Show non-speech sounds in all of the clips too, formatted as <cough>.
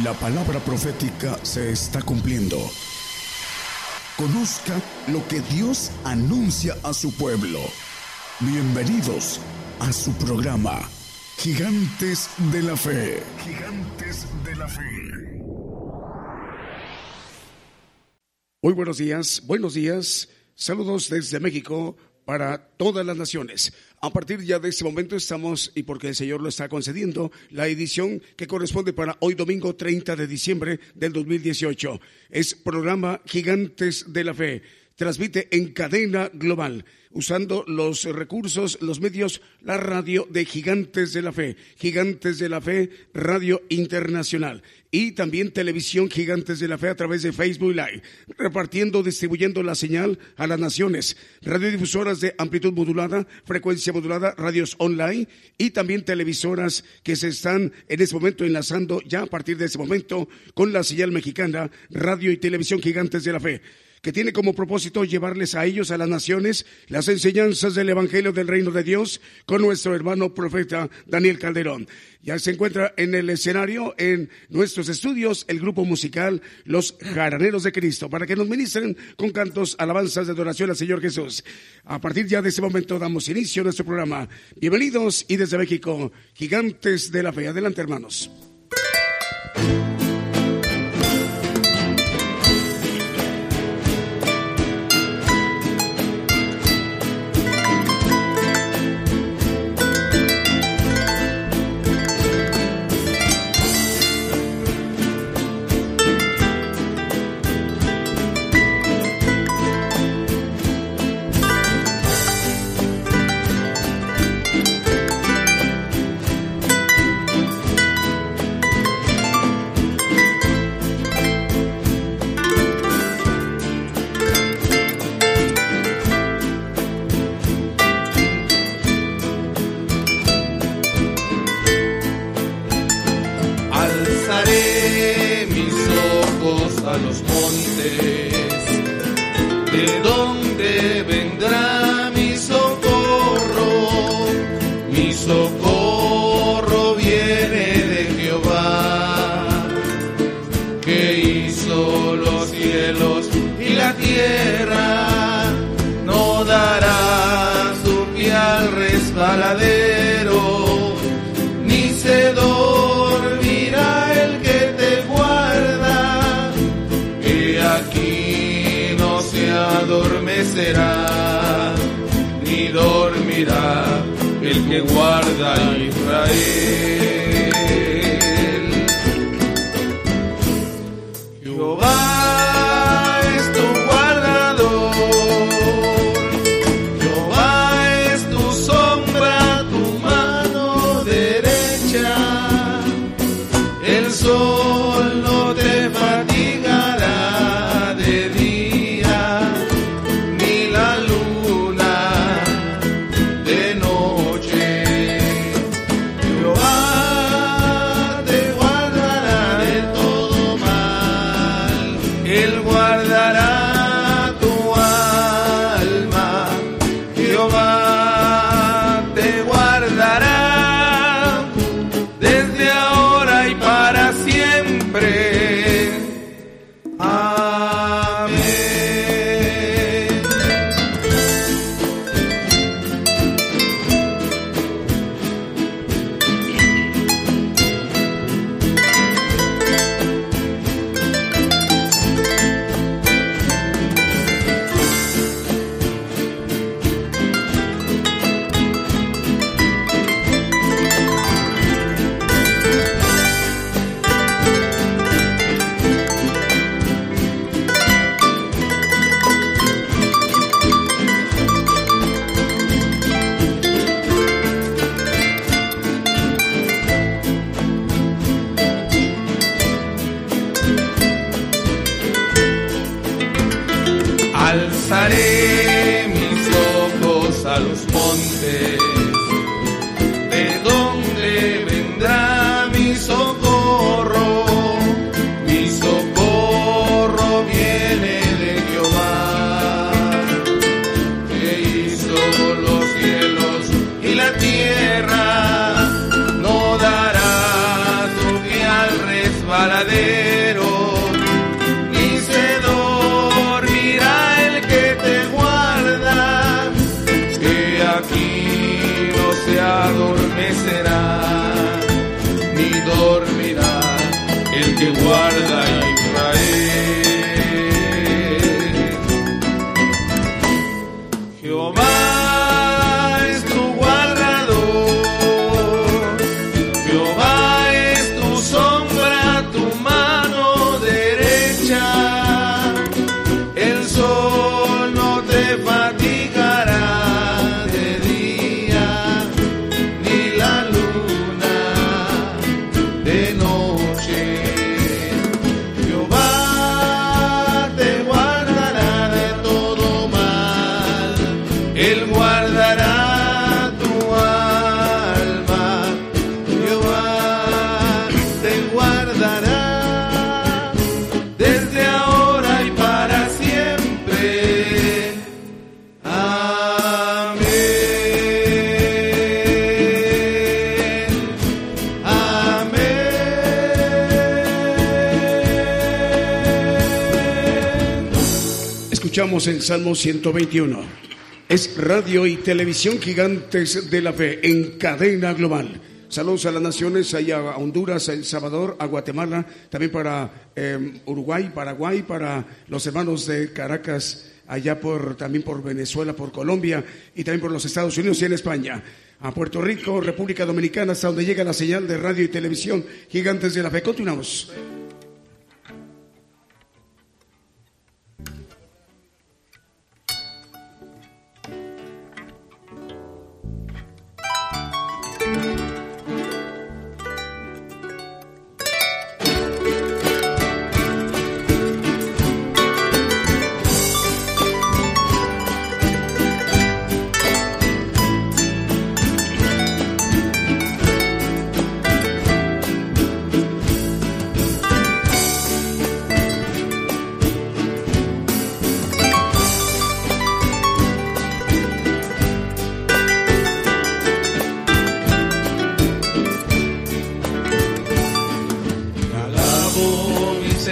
La palabra profética se está cumpliendo. Conozca lo que Dios anuncia a su pueblo. Bienvenidos a su programa, Gigantes de la Fe. Gigantes de la Fe. Muy buenos días, buenos días. Saludos desde México para todas las naciones. A partir ya de este momento estamos, y porque el Señor lo está concediendo, la edición que corresponde para hoy domingo 30 de diciembre del 2018. Es programa Gigantes de la Fe. Transmite en cadena global usando los recursos, los medios, la radio de Gigantes de la Fe, Gigantes de la Fe, Radio Internacional. Y también televisión Gigantes de la Fe a través de Facebook Live, repartiendo, distribuyendo la señal a las naciones, radiodifusoras de amplitud modulada, frecuencia modulada, radios online. Y también televisoras que se están en este momento enlazando ya a partir de ese momento con la señal mexicana, radio y televisión Gigantes de la Fe que tiene como propósito llevarles a ellos, a las naciones, las enseñanzas del Evangelio del Reino de Dios con nuestro hermano profeta Daniel Calderón. Ya se encuentra en el escenario, en nuestros estudios, el grupo musical Los Jaraneros de Cristo, para que nos ministren con cantos, alabanzas de adoración al Señor Jesús. A partir ya de ese momento damos inicio a nuestro programa. Bienvenidos y desde México, gigantes de la fe. Adelante, hermanos. Salmo 121. Es radio y televisión gigantes de la fe en cadena global. Saludos a las naciones, allá a Honduras, a El Salvador, a Guatemala, también para em, Uruguay, Paraguay, para los hermanos de Caracas, allá por también por Venezuela, por Colombia y también por los Estados Unidos y en España. A Puerto Rico, República Dominicana, hasta donde llega la señal de radio y televisión gigantes de la fe. Continuamos.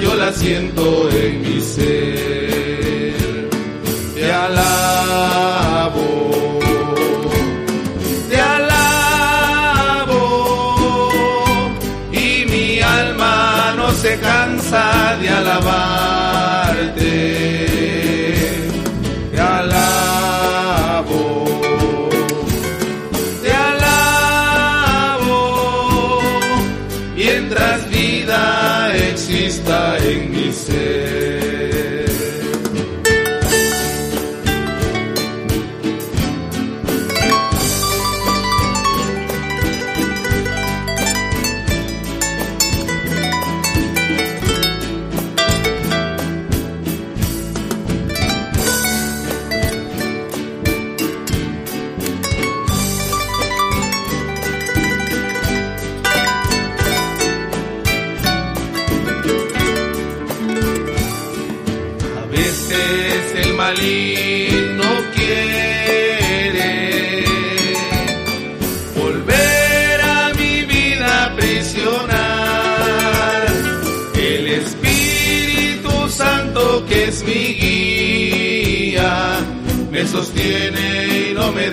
yo la siento en mi ser. Te alabo. te alabo y mi alma no se cansa de alabar.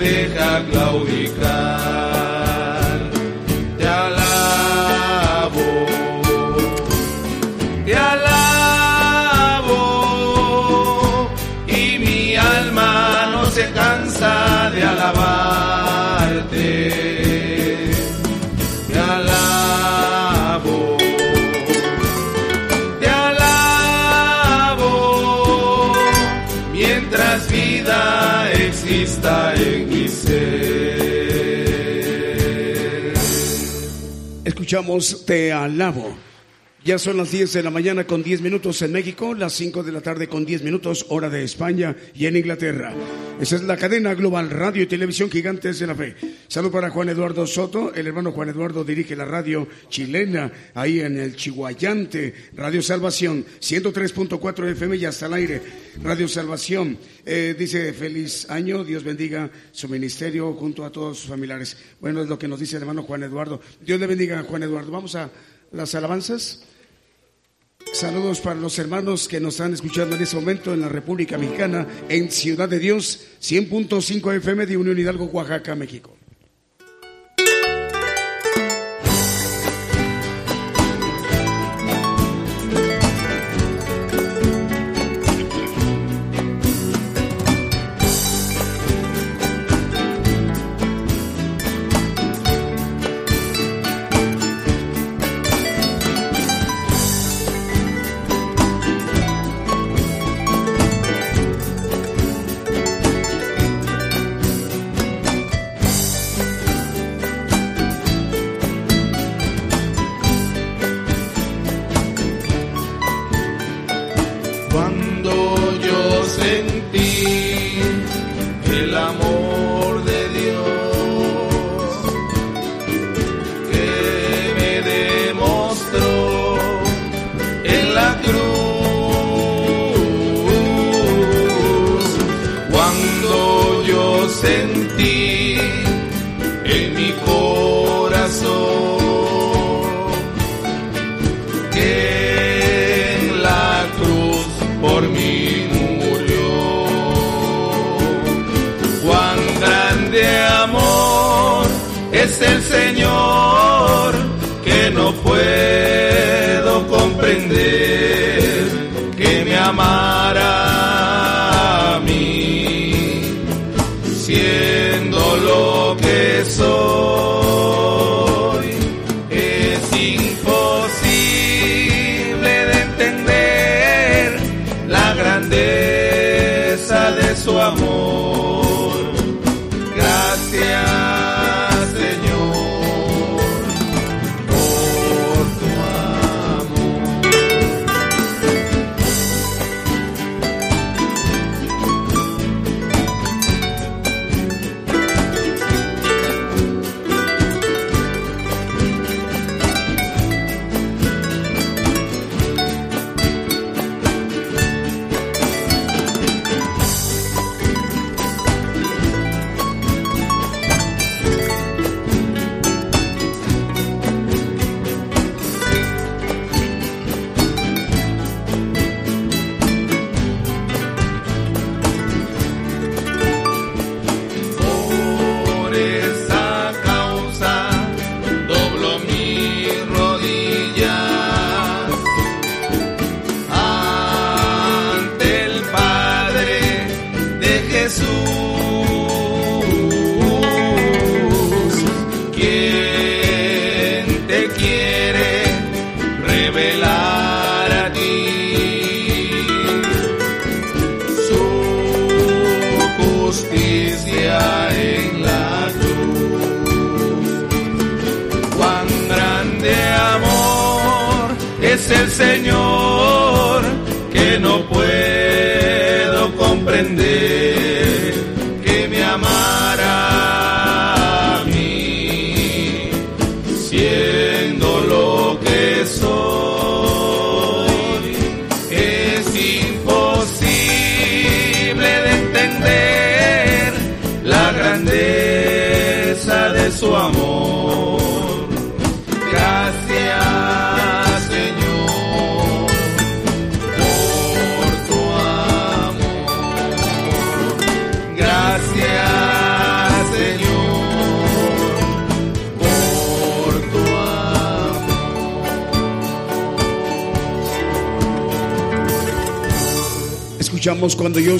deja claudicar. Te alabo. Ya son las 10 de la mañana con 10 minutos en México, las 5 de la tarde con 10 minutos hora de España y en Inglaterra. Esa es la cadena global Radio y Televisión Gigantes de la Fe. Salud para Juan Eduardo Soto. El hermano Juan Eduardo dirige la radio chilena ahí en el Chihuayante. Radio Salvación, 103.4 FM y hasta el aire. Radio Salvación. Eh, dice feliz año, Dios bendiga su ministerio junto a todos sus familiares. Bueno, es lo que nos dice el hermano Juan Eduardo. Dios le bendiga a Juan Eduardo. Vamos a las alabanzas. Saludos para los hermanos que nos están escuchando en este momento en la República Mexicana, en Ciudad de Dios, 100.5 FM de Unión Hidalgo, Oaxaca, México.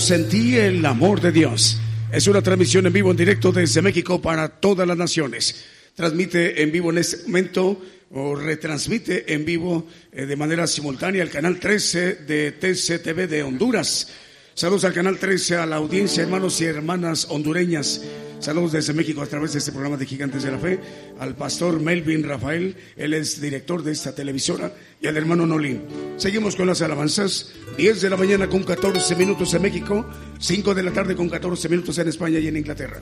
Sentí el amor de Dios. Es una transmisión en vivo, en directo desde México para todas las naciones. Transmite en vivo en este momento o retransmite en vivo eh, de manera simultánea el canal 13 de TCTV de Honduras. Saludos al canal 13, a la audiencia, hermanos y hermanas hondureñas. Saludos desde México a través de este programa de Gigantes de la Fe. Al pastor Melvin Rafael, él es director de esta televisora, y al hermano Nolín. Seguimos con las alabanzas. 10 de la mañana con 14 minutos en México, 5 de la tarde con 14 minutos en España y en Inglaterra.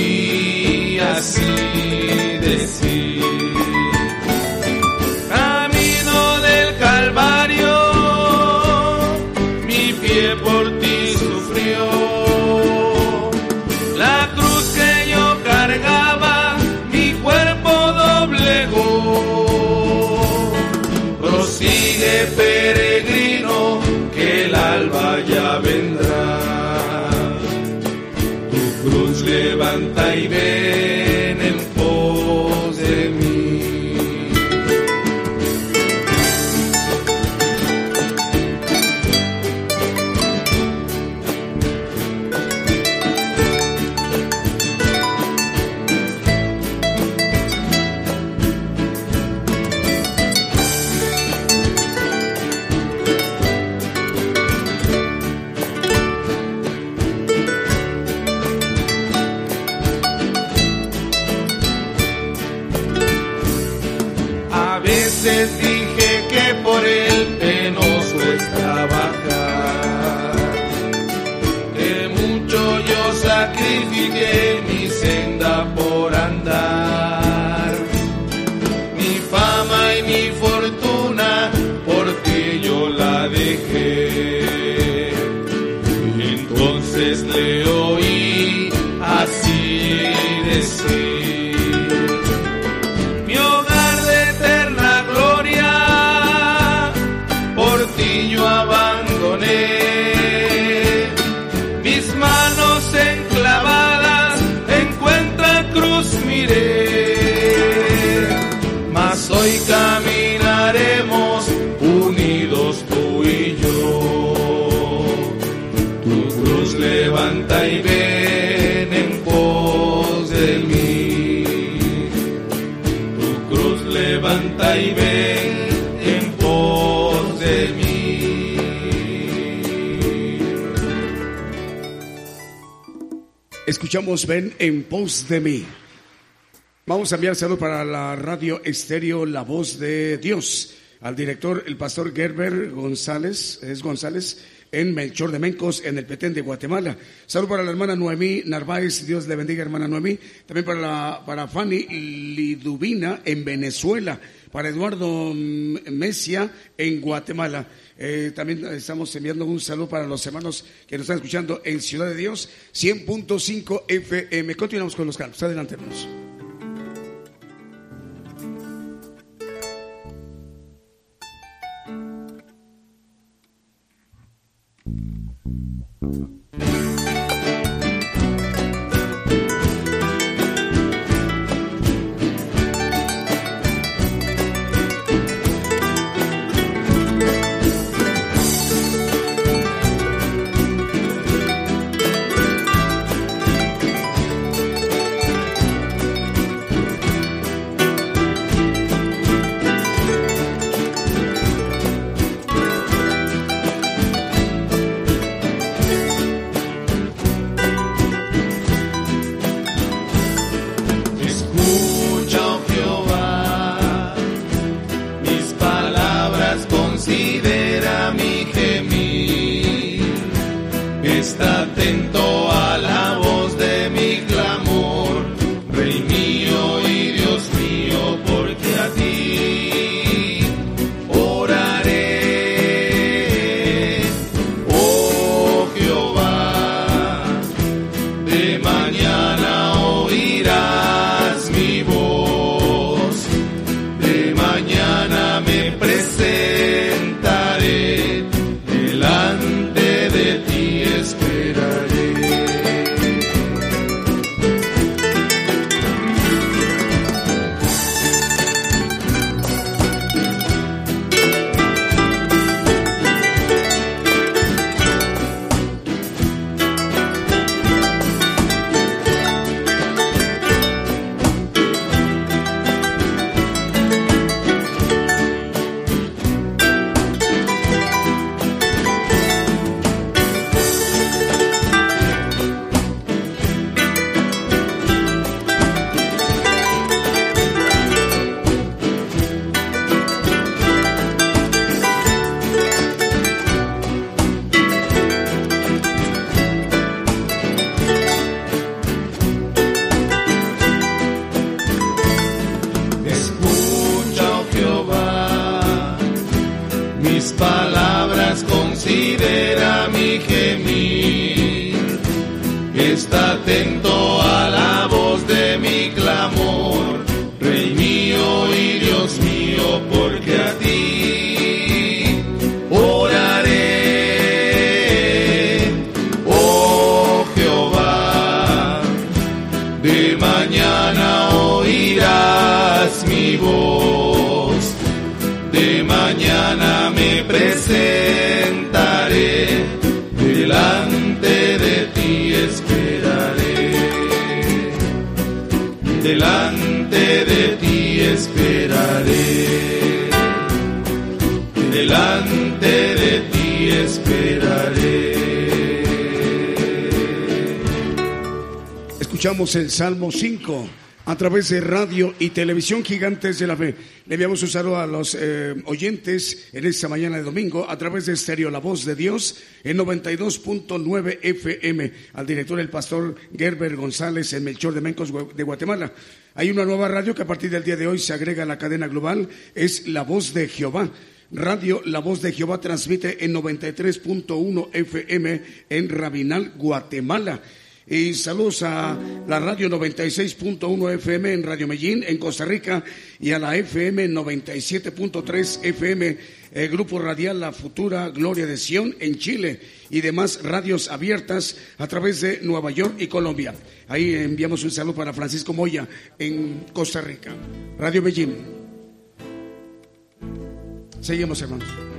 levanta y ven escuchamos Ven en pos de mí. Vamos a enviar saludo para la radio estéreo La Voz de Dios, al director, el pastor Gerber González, es González, en Melchor de Mencos, en el Petén de Guatemala. Salud para la hermana Noemí Narváez, Dios le bendiga, hermana Noemí. También para, la, para Fanny Lidubina, en Venezuela. Para Eduardo Mesia, en Guatemala. Eh, también estamos enviando un saludo para los hermanos que nos están escuchando en Ciudad de Dios, 100.5 FM. Continuamos con los cantos. Adelante, hermanos. El Salmo 5 a través de radio y televisión Gigantes de la Fe. Le enviamos un a los eh, oyentes en esta mañana de domingo a través de Estéreo La Voz de Dios en 92.9 FM. Al director, el pastor Gerber González en Melchor de Mencos de Guatemala. Hay una nueva radio que a partir del día de hoy se agrega a la cadena global, es La Voz de Jehová. Radio La Voz de Jehová transmite en 93.1 FM en Rabinal, Guatemala. Y saludos a la radio 96.1 FM en Radio Medellín, en Costa Rica, y a la FM 97.3 FM, el grupo radial La Futura Gloria de Sion en Chile y demás radios abiertas a través de Nueva York y Colombia. Ahí enviamos un saludo para Francisco Moya en Costa Rica. Radio Medellín. Seguimos, hermanos.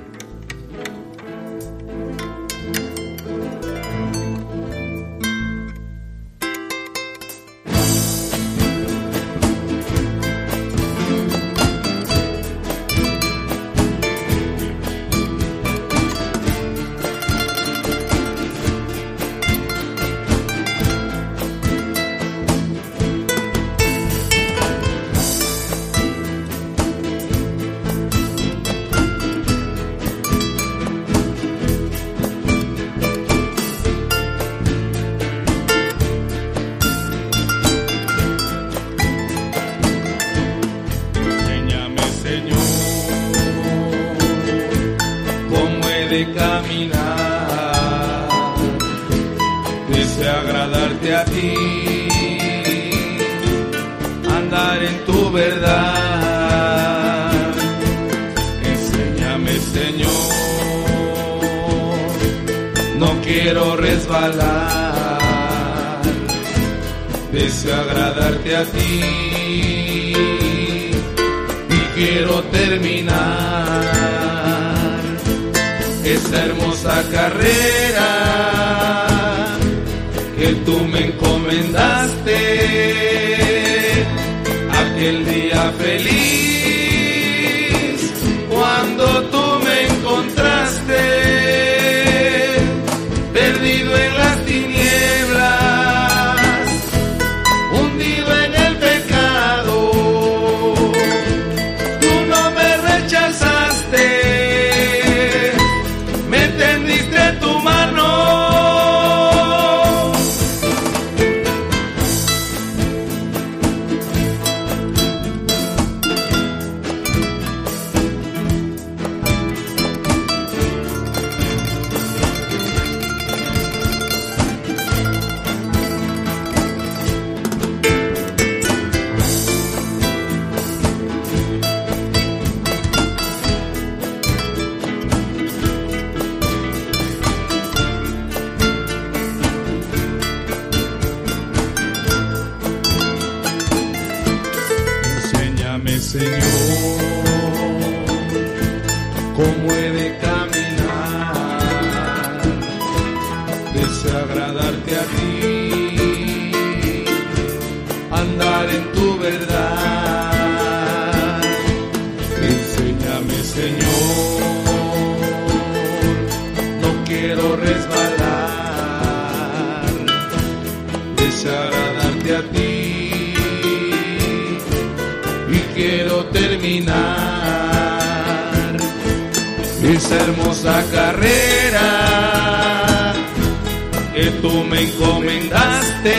Encomendaste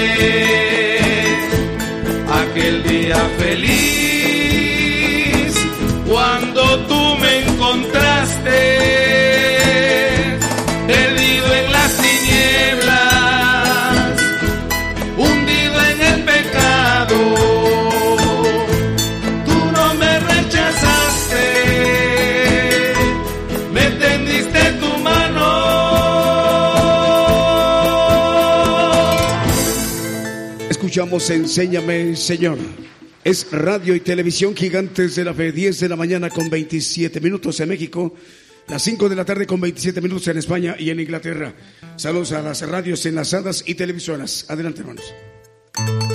aquel día feliz Escuchamos Enséñame, Señor. Es radio y televisión gigantes de la fe, 10 de la mañana con 27 minutos en México, las 5 de la tarde con 27 minutos en España y en Inglaterra. Saludos a las radios enlazadas y televisoras. Adelante, hermanos.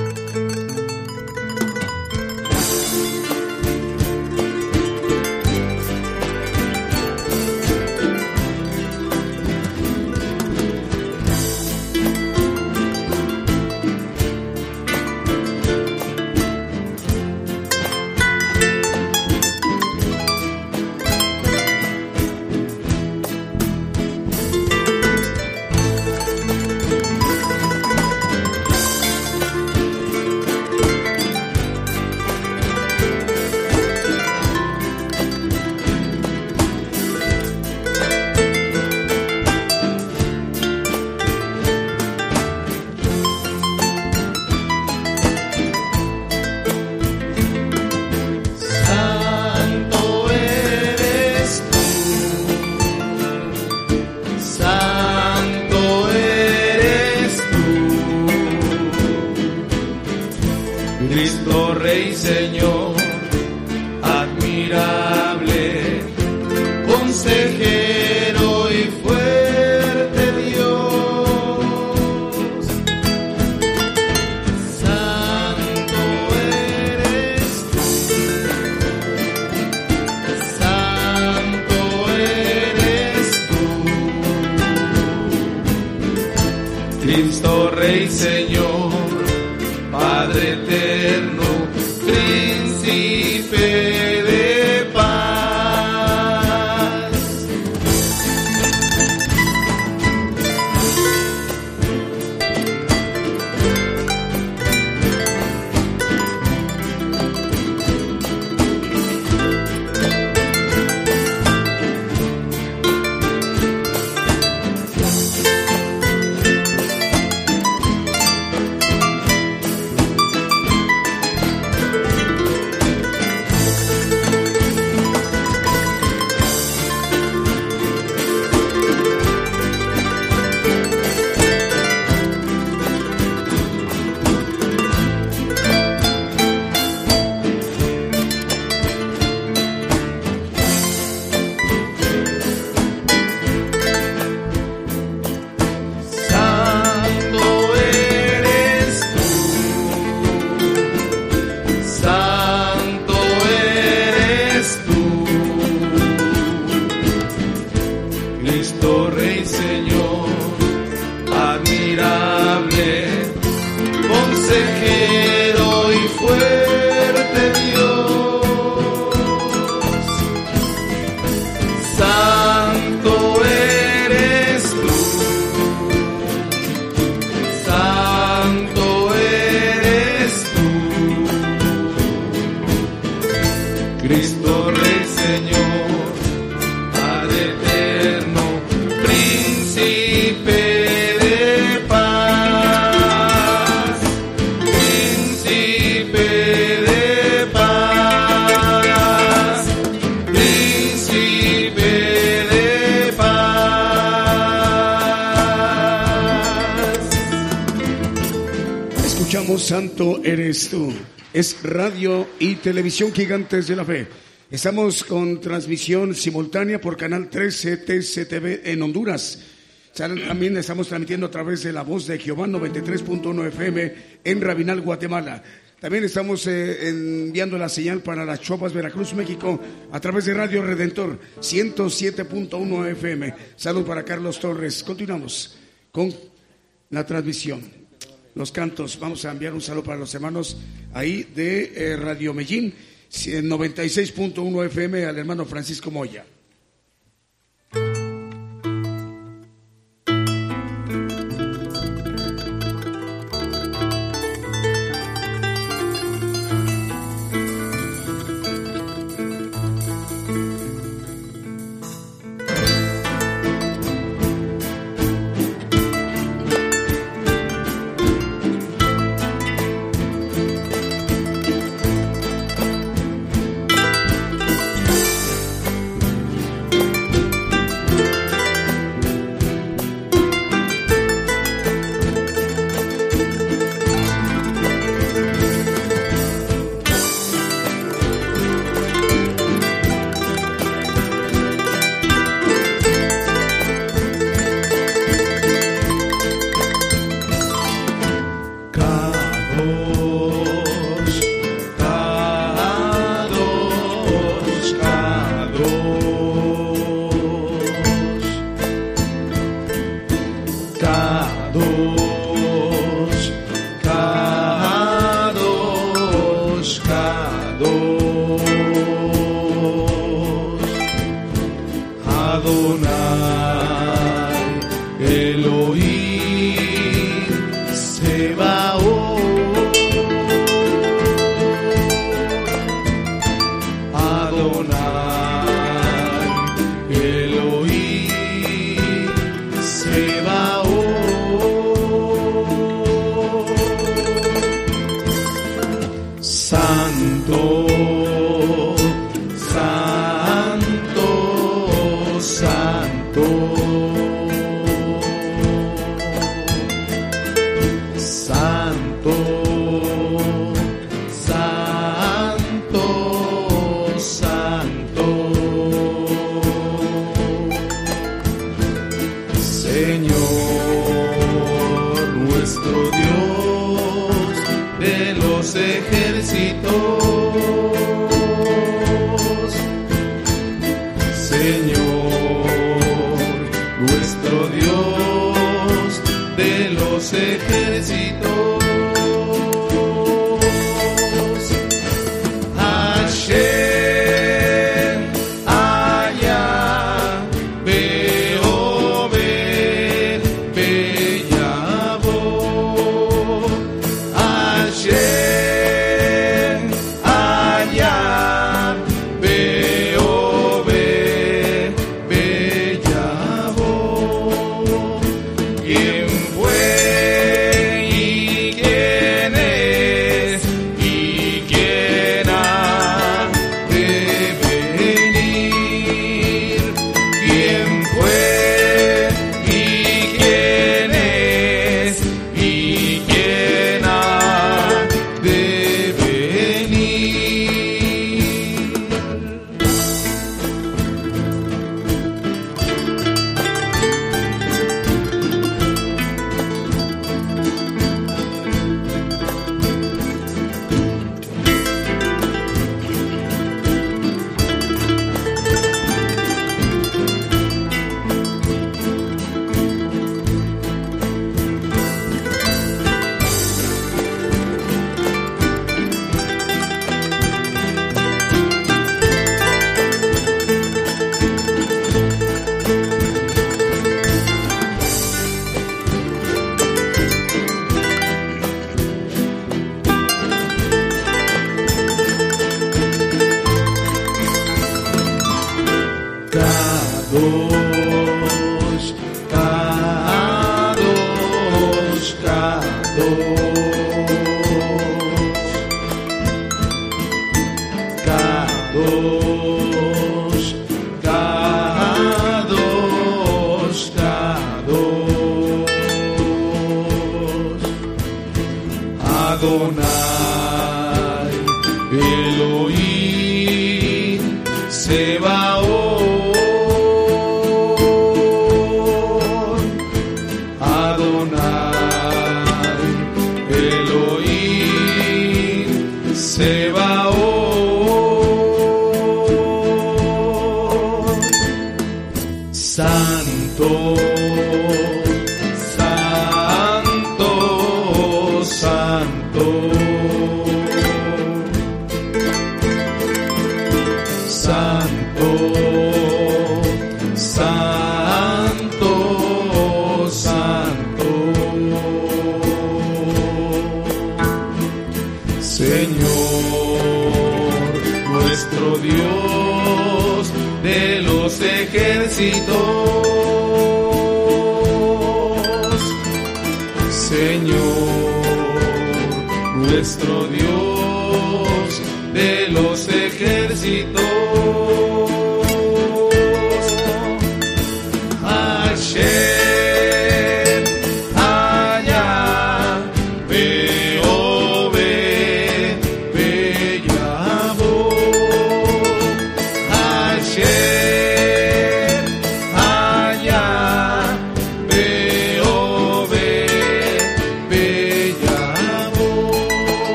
Es radio y televisión gigantes de la fe. Estamos con transmisión simultánea por Canal 13 TCTV en Honduras. También estamos transmitiendo a través de la voz de Jehová 93.1 FM en Rabinal, Guatemala. También estamos eh, enviando la señal para las Chopas, Veracruz, México, a través de Radio Redentor 107.1 FM. Salud para Carlos Torres. Continuamos con la transmisión los cantos. Vamos a enviar un saludo para los hermanos ahí de eh, Radio Medellín, 96.1 FM al hermano Francisco Moya.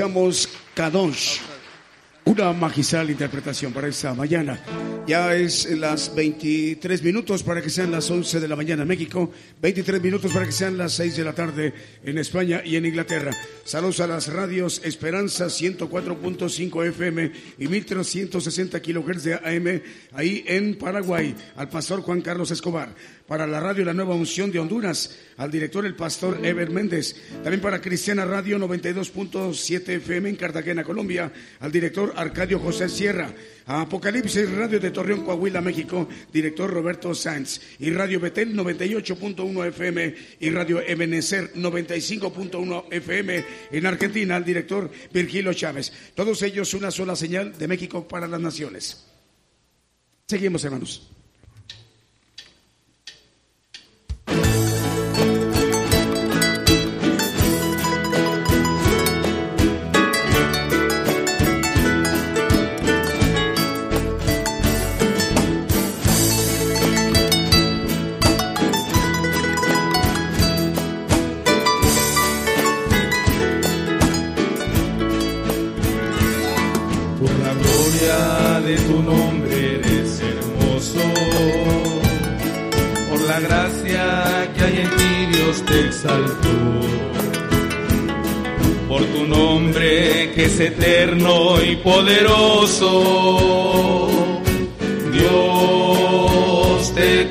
Escuchamos Kadosh. Una magistral interpretación para esta mañana. Ya es las 23 minutos para que sean las 11 de la mañana en México, 23 minutos para que sean las 6 de la tarde en España y en Inglaterra. Saludos a las radios Esperanza 104.5 FM y 1360 kHz de AM ahí en Paraguay. Al pastor Juan Carlos Escobar para la radio La Nueva Unción de Honduras, al director el pastor Ever Méndez, también para Cristiana Radio 92.7 FM en Cartagena, Colombia, al director Arcadio José Sierra, Apocalipsis Radio de Torreón, Coahuila, México, director Roberto Sanz, y Radio Betel 98.1 FM y Radio Ebenecer 95.1 FM en Argentina, al director Virgilio Chávez. Todos ellos una sola señal de México para las naciones. Seguimos, hermanos. Te exaltó. Por tu nombre que es eterno y poderoso, Dios te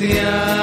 celestial.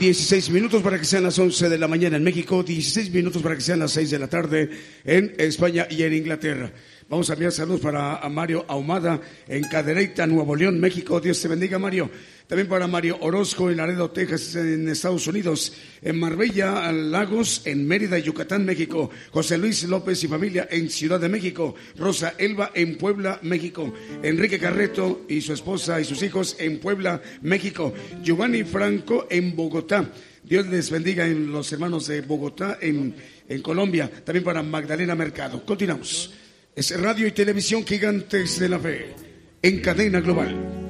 16 minutos para que sean las 11 de la mañana en México, 16 minutos para que sean las 6 de la tarde en España y en Inglaterra. Vamos a enviar saludos para Mario Ahumada en Cadereyta, Nuevo León, México. Dios te bendiga, Mario. También para Mario Orozco en Laredo, Texas, en Estados Unidos. En Marbella, Lagos, en Mérida, Yucatán, México. José Luis López y familia en Ciudad de México. Rosa Elba en Puebla, México. Enrique Carreto y su esposa y sus hijos en Puebla, México. Giovanni Franco en Bogotá. Dios les bendiga en los hermanos de Bogotá, en, en Colombia. También para Magdalena Mercado. Continuamos. Es Radio y Televisión Gigantes de la Fe en cadena global.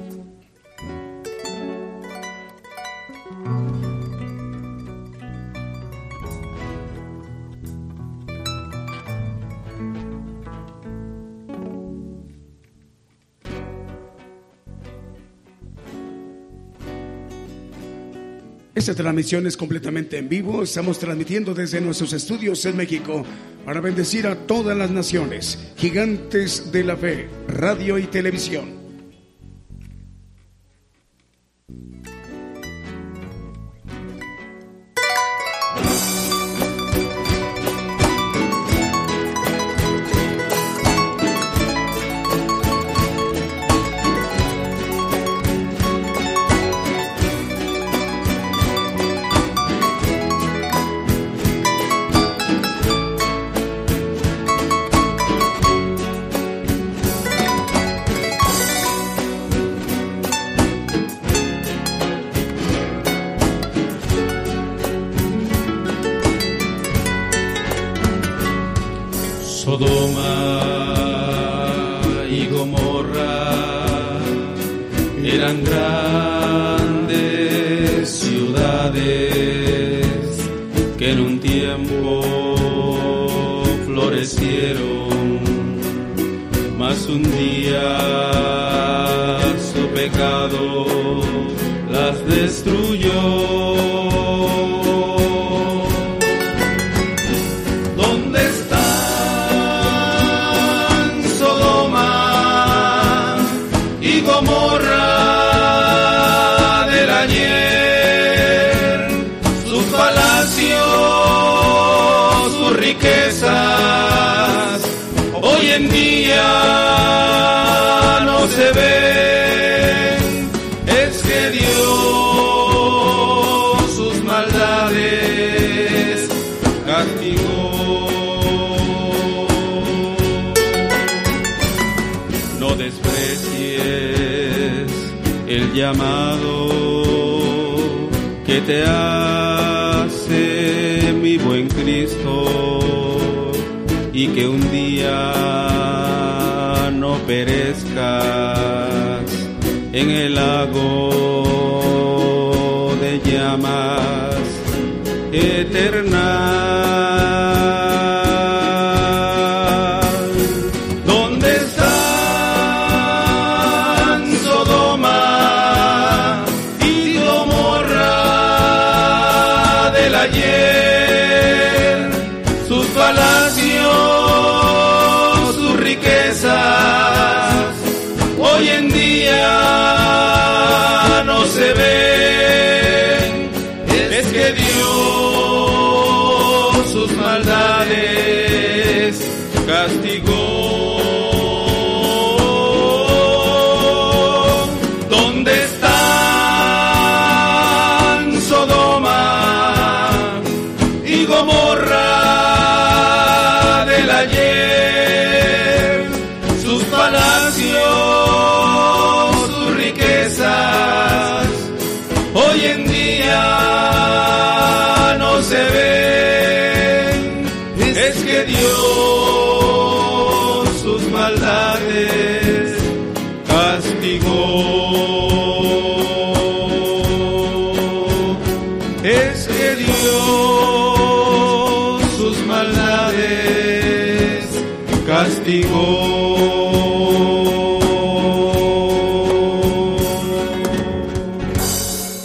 Esta transmisión es completamente en vivo. Estamos transmitiendo desde nuestros estudios en México para bendecir a todas las naciones, gigantes de la fe, radio y televisión.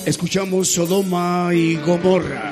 Escuchamos Sodoma y Gomorra.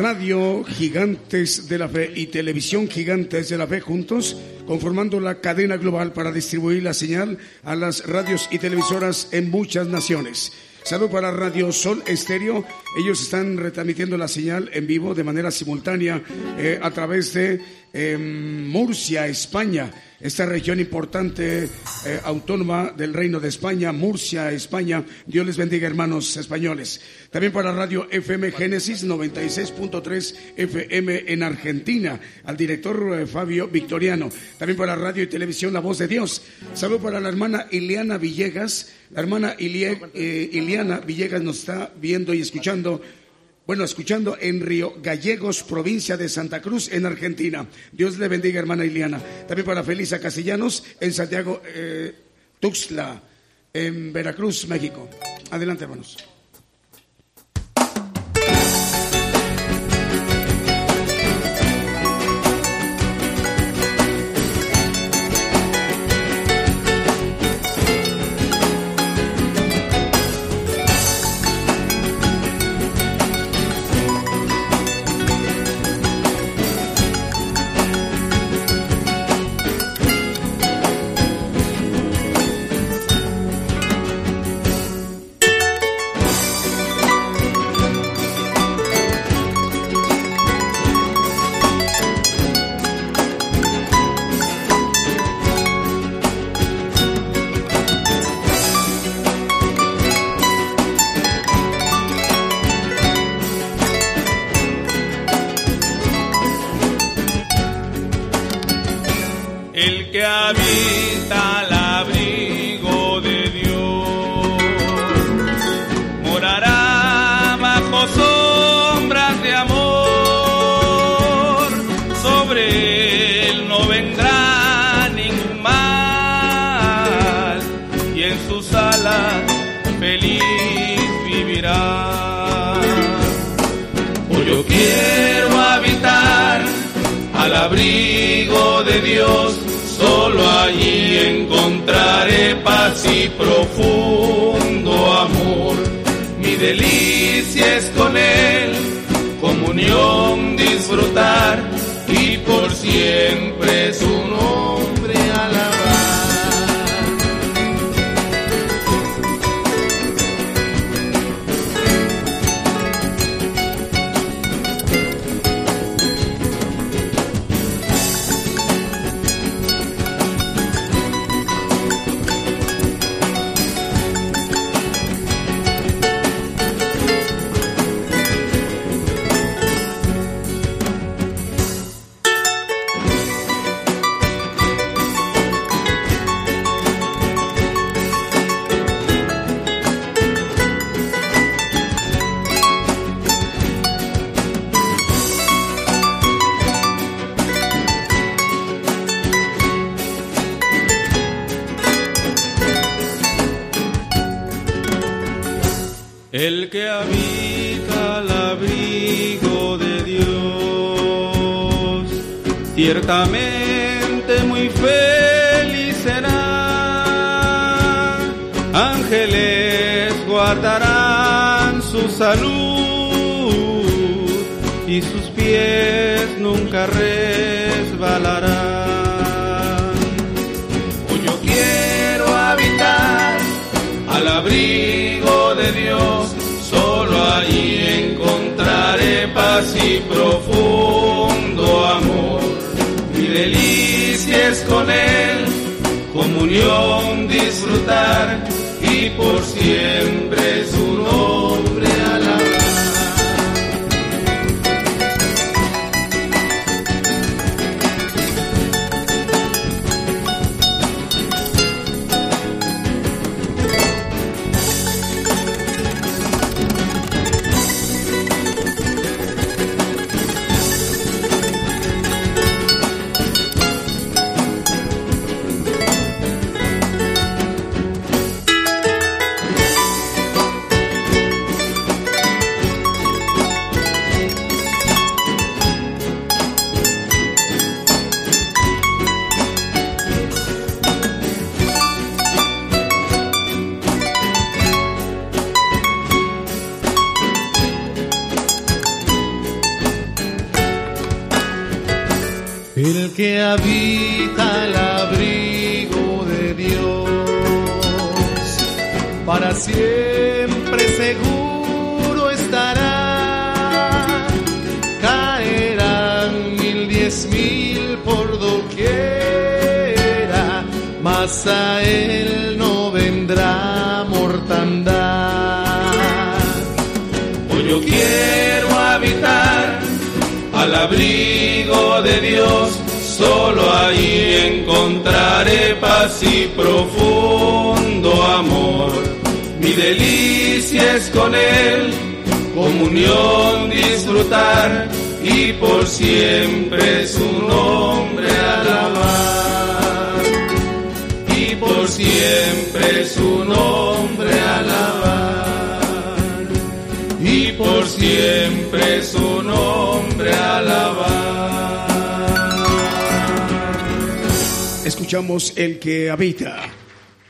Radio Gigantes de la Fe y Televisión Gigantes de la Fe juntos, conformando la cadena global para distribuir la señal a las radios y televisoras en muchas naciones. Salud para Radio Sol Estéreo. Ellos están retransmitiendo la señal en vivo de manera simultánea eh, a través de em, Murcia, España esta región importante eh, autónoma del Reino de España, Murcia, España. Dios les bendiga, hermanos españoles. También para Radio FM Génesis 96.3 FM en Argentina, al director eh, Fabio Victoriano. También para Radio y Televisión La Voz de Dios. Saludo para la hermana Ileana Villegas. La hermana eh, Ileana Villegas nos está viendo y escuchando bueno, escuchando en Río Gallegos, provincia de Santa Cruz, en Argentina. Dios le bendiga, hermana Iliana. También para Felisa Castellanos, en Santiago eh, Tuxtla, en Veracruz, México. Adelante, hermanos. Dios, solo allí encontraré paz y profundo amor. Mi delicia es con Él, comunión disfrutar y por siempre su el que habita al abrigo de Dios, ciertamente muy feliz será. Ángeles guardarán su salud y sus pies nunca resbalarán. Yo quiero habitar al abrigo de Dios, allí encontraré paz y profundo amor. Mi delicia es con Él, comunión disfrutar y por siempre su nombre solo ahí encontraré paz y profundo amor. Mi delicia es con Él, comunión disfrutar y por siempre su nombre alabar. Y por siempre su nombre alabar y por siempre su nombre alabar. Escuchamos el que habita.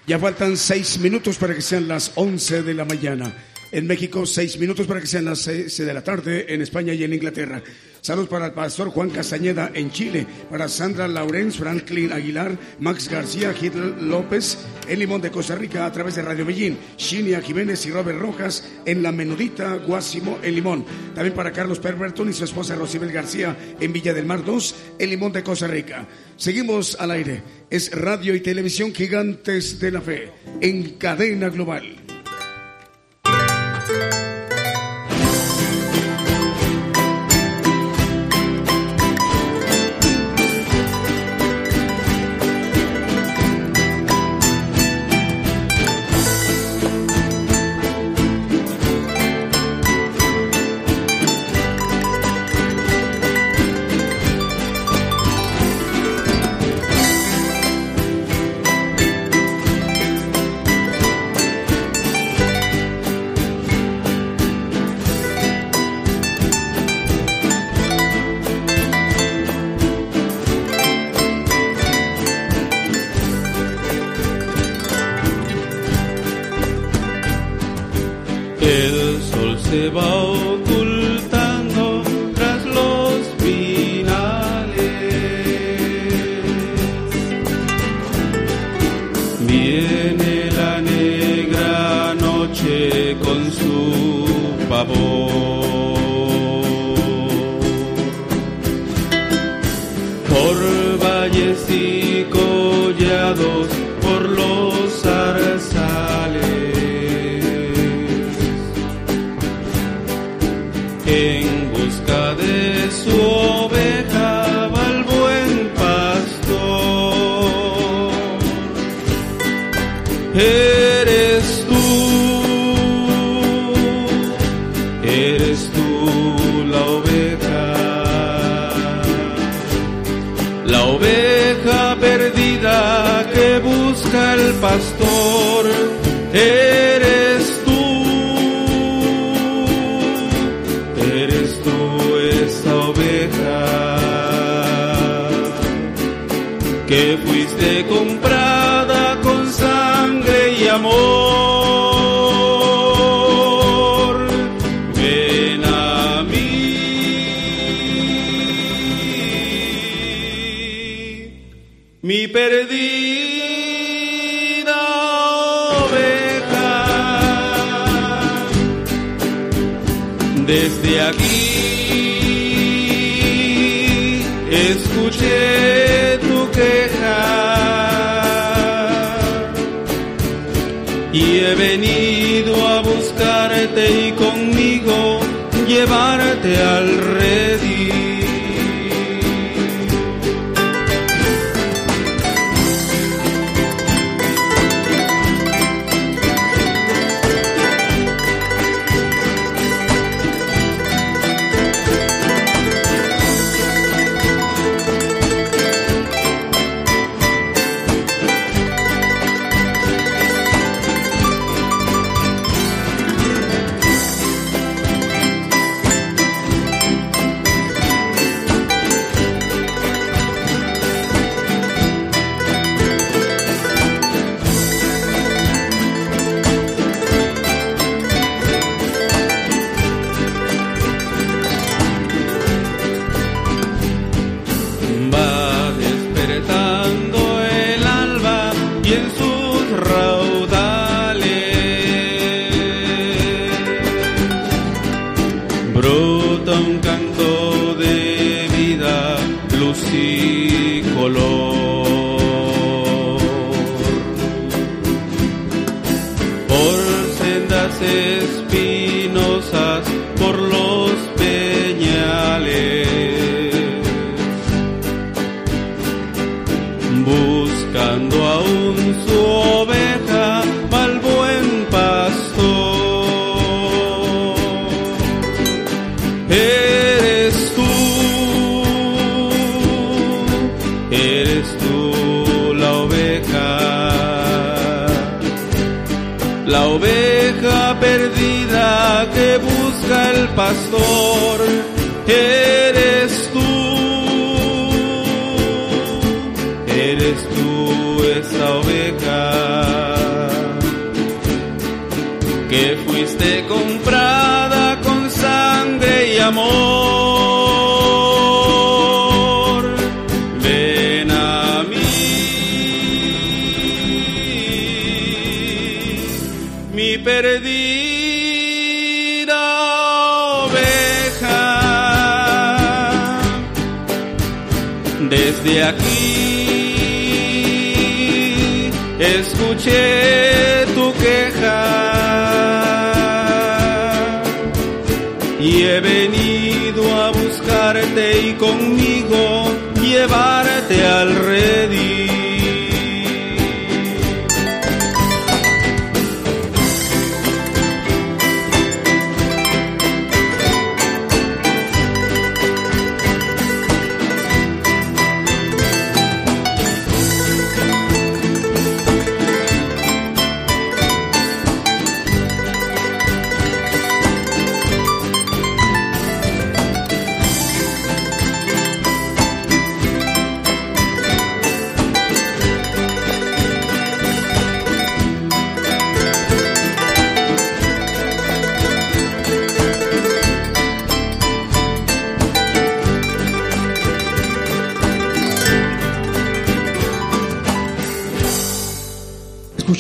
Ya faltan seis minutos para que sean las once de la mañana. En México, seis minutos para que sean las seis de la tarde en España y en Inglaterra. Saludos para el pastor Juan Castañeda en Chile, para Sandra Laurens, Franklin Aguilar, Max García, Hitler López, en Limón de Costa Rica a través de Radio Medellín, Shinia Jiménez y Robert Rojas en La Menudita, Guásimo, en Limón. También para Carlos Perverton y su esposa Rosibel García en Villa del Mar 2, en Limón de Costa Rica. Seguimos al aire. Es Radio y Televisión Gigantes de la Fe en cadena global. El eres tú la oveja, la oveja perdida que busca el pastor. Eres tú. eres tú esa oveja que fuiste comprada con sangre y amor. Desde aquí escuché tu queja y he venido a buscarte y conmigo llevarte al redil.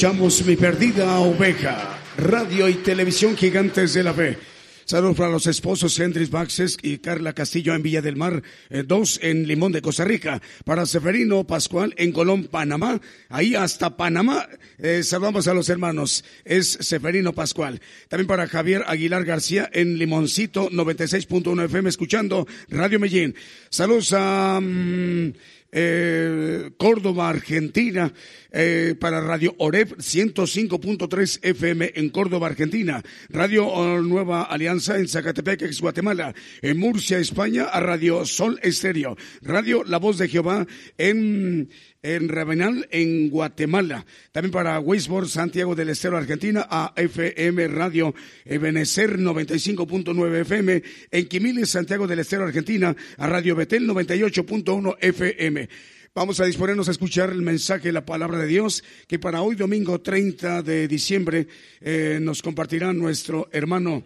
Escuchamos Mi Perdida Oveja, radio y televisión gigantes de la fe. Saludos para los esposos Hendris Baxes y Carla Castillo en Villa del Mar, eh, dos en Limón de Costa Rica. Para Seferino Pascual en Colón, Panamá. Ahí hasta Panamá. eh, saludamos a los hermanos. Es Seferino Pascual. También para Javier Aguilar García en Limoncito 96.1 FM escuchando Radio Medellín. Saludos a... mm, eh, Córdoba, Argentina, eh, para Radio Oreb 105.3 FM en Córdoba, Argentina, Radio Nueva Alianza en Zacatepec, Guatemala, en Murcia, España, a Radio Sol Estéreo, Radio La Voz de Jehová en en Ravenal, en Guatemala. También para Weisborg, Santiago del Estero, Argentina, a FM Radio Ebenecer 95.9 FM. En Quimiles, Santiago del Estero, Argentina, a Radio Betel 98.1 FM. Vamos a disponernos a escuchar el mensaje, la palabra de Dios, que para hoy domingo 30 de diciembre eh, nos compartirá nuestro hermano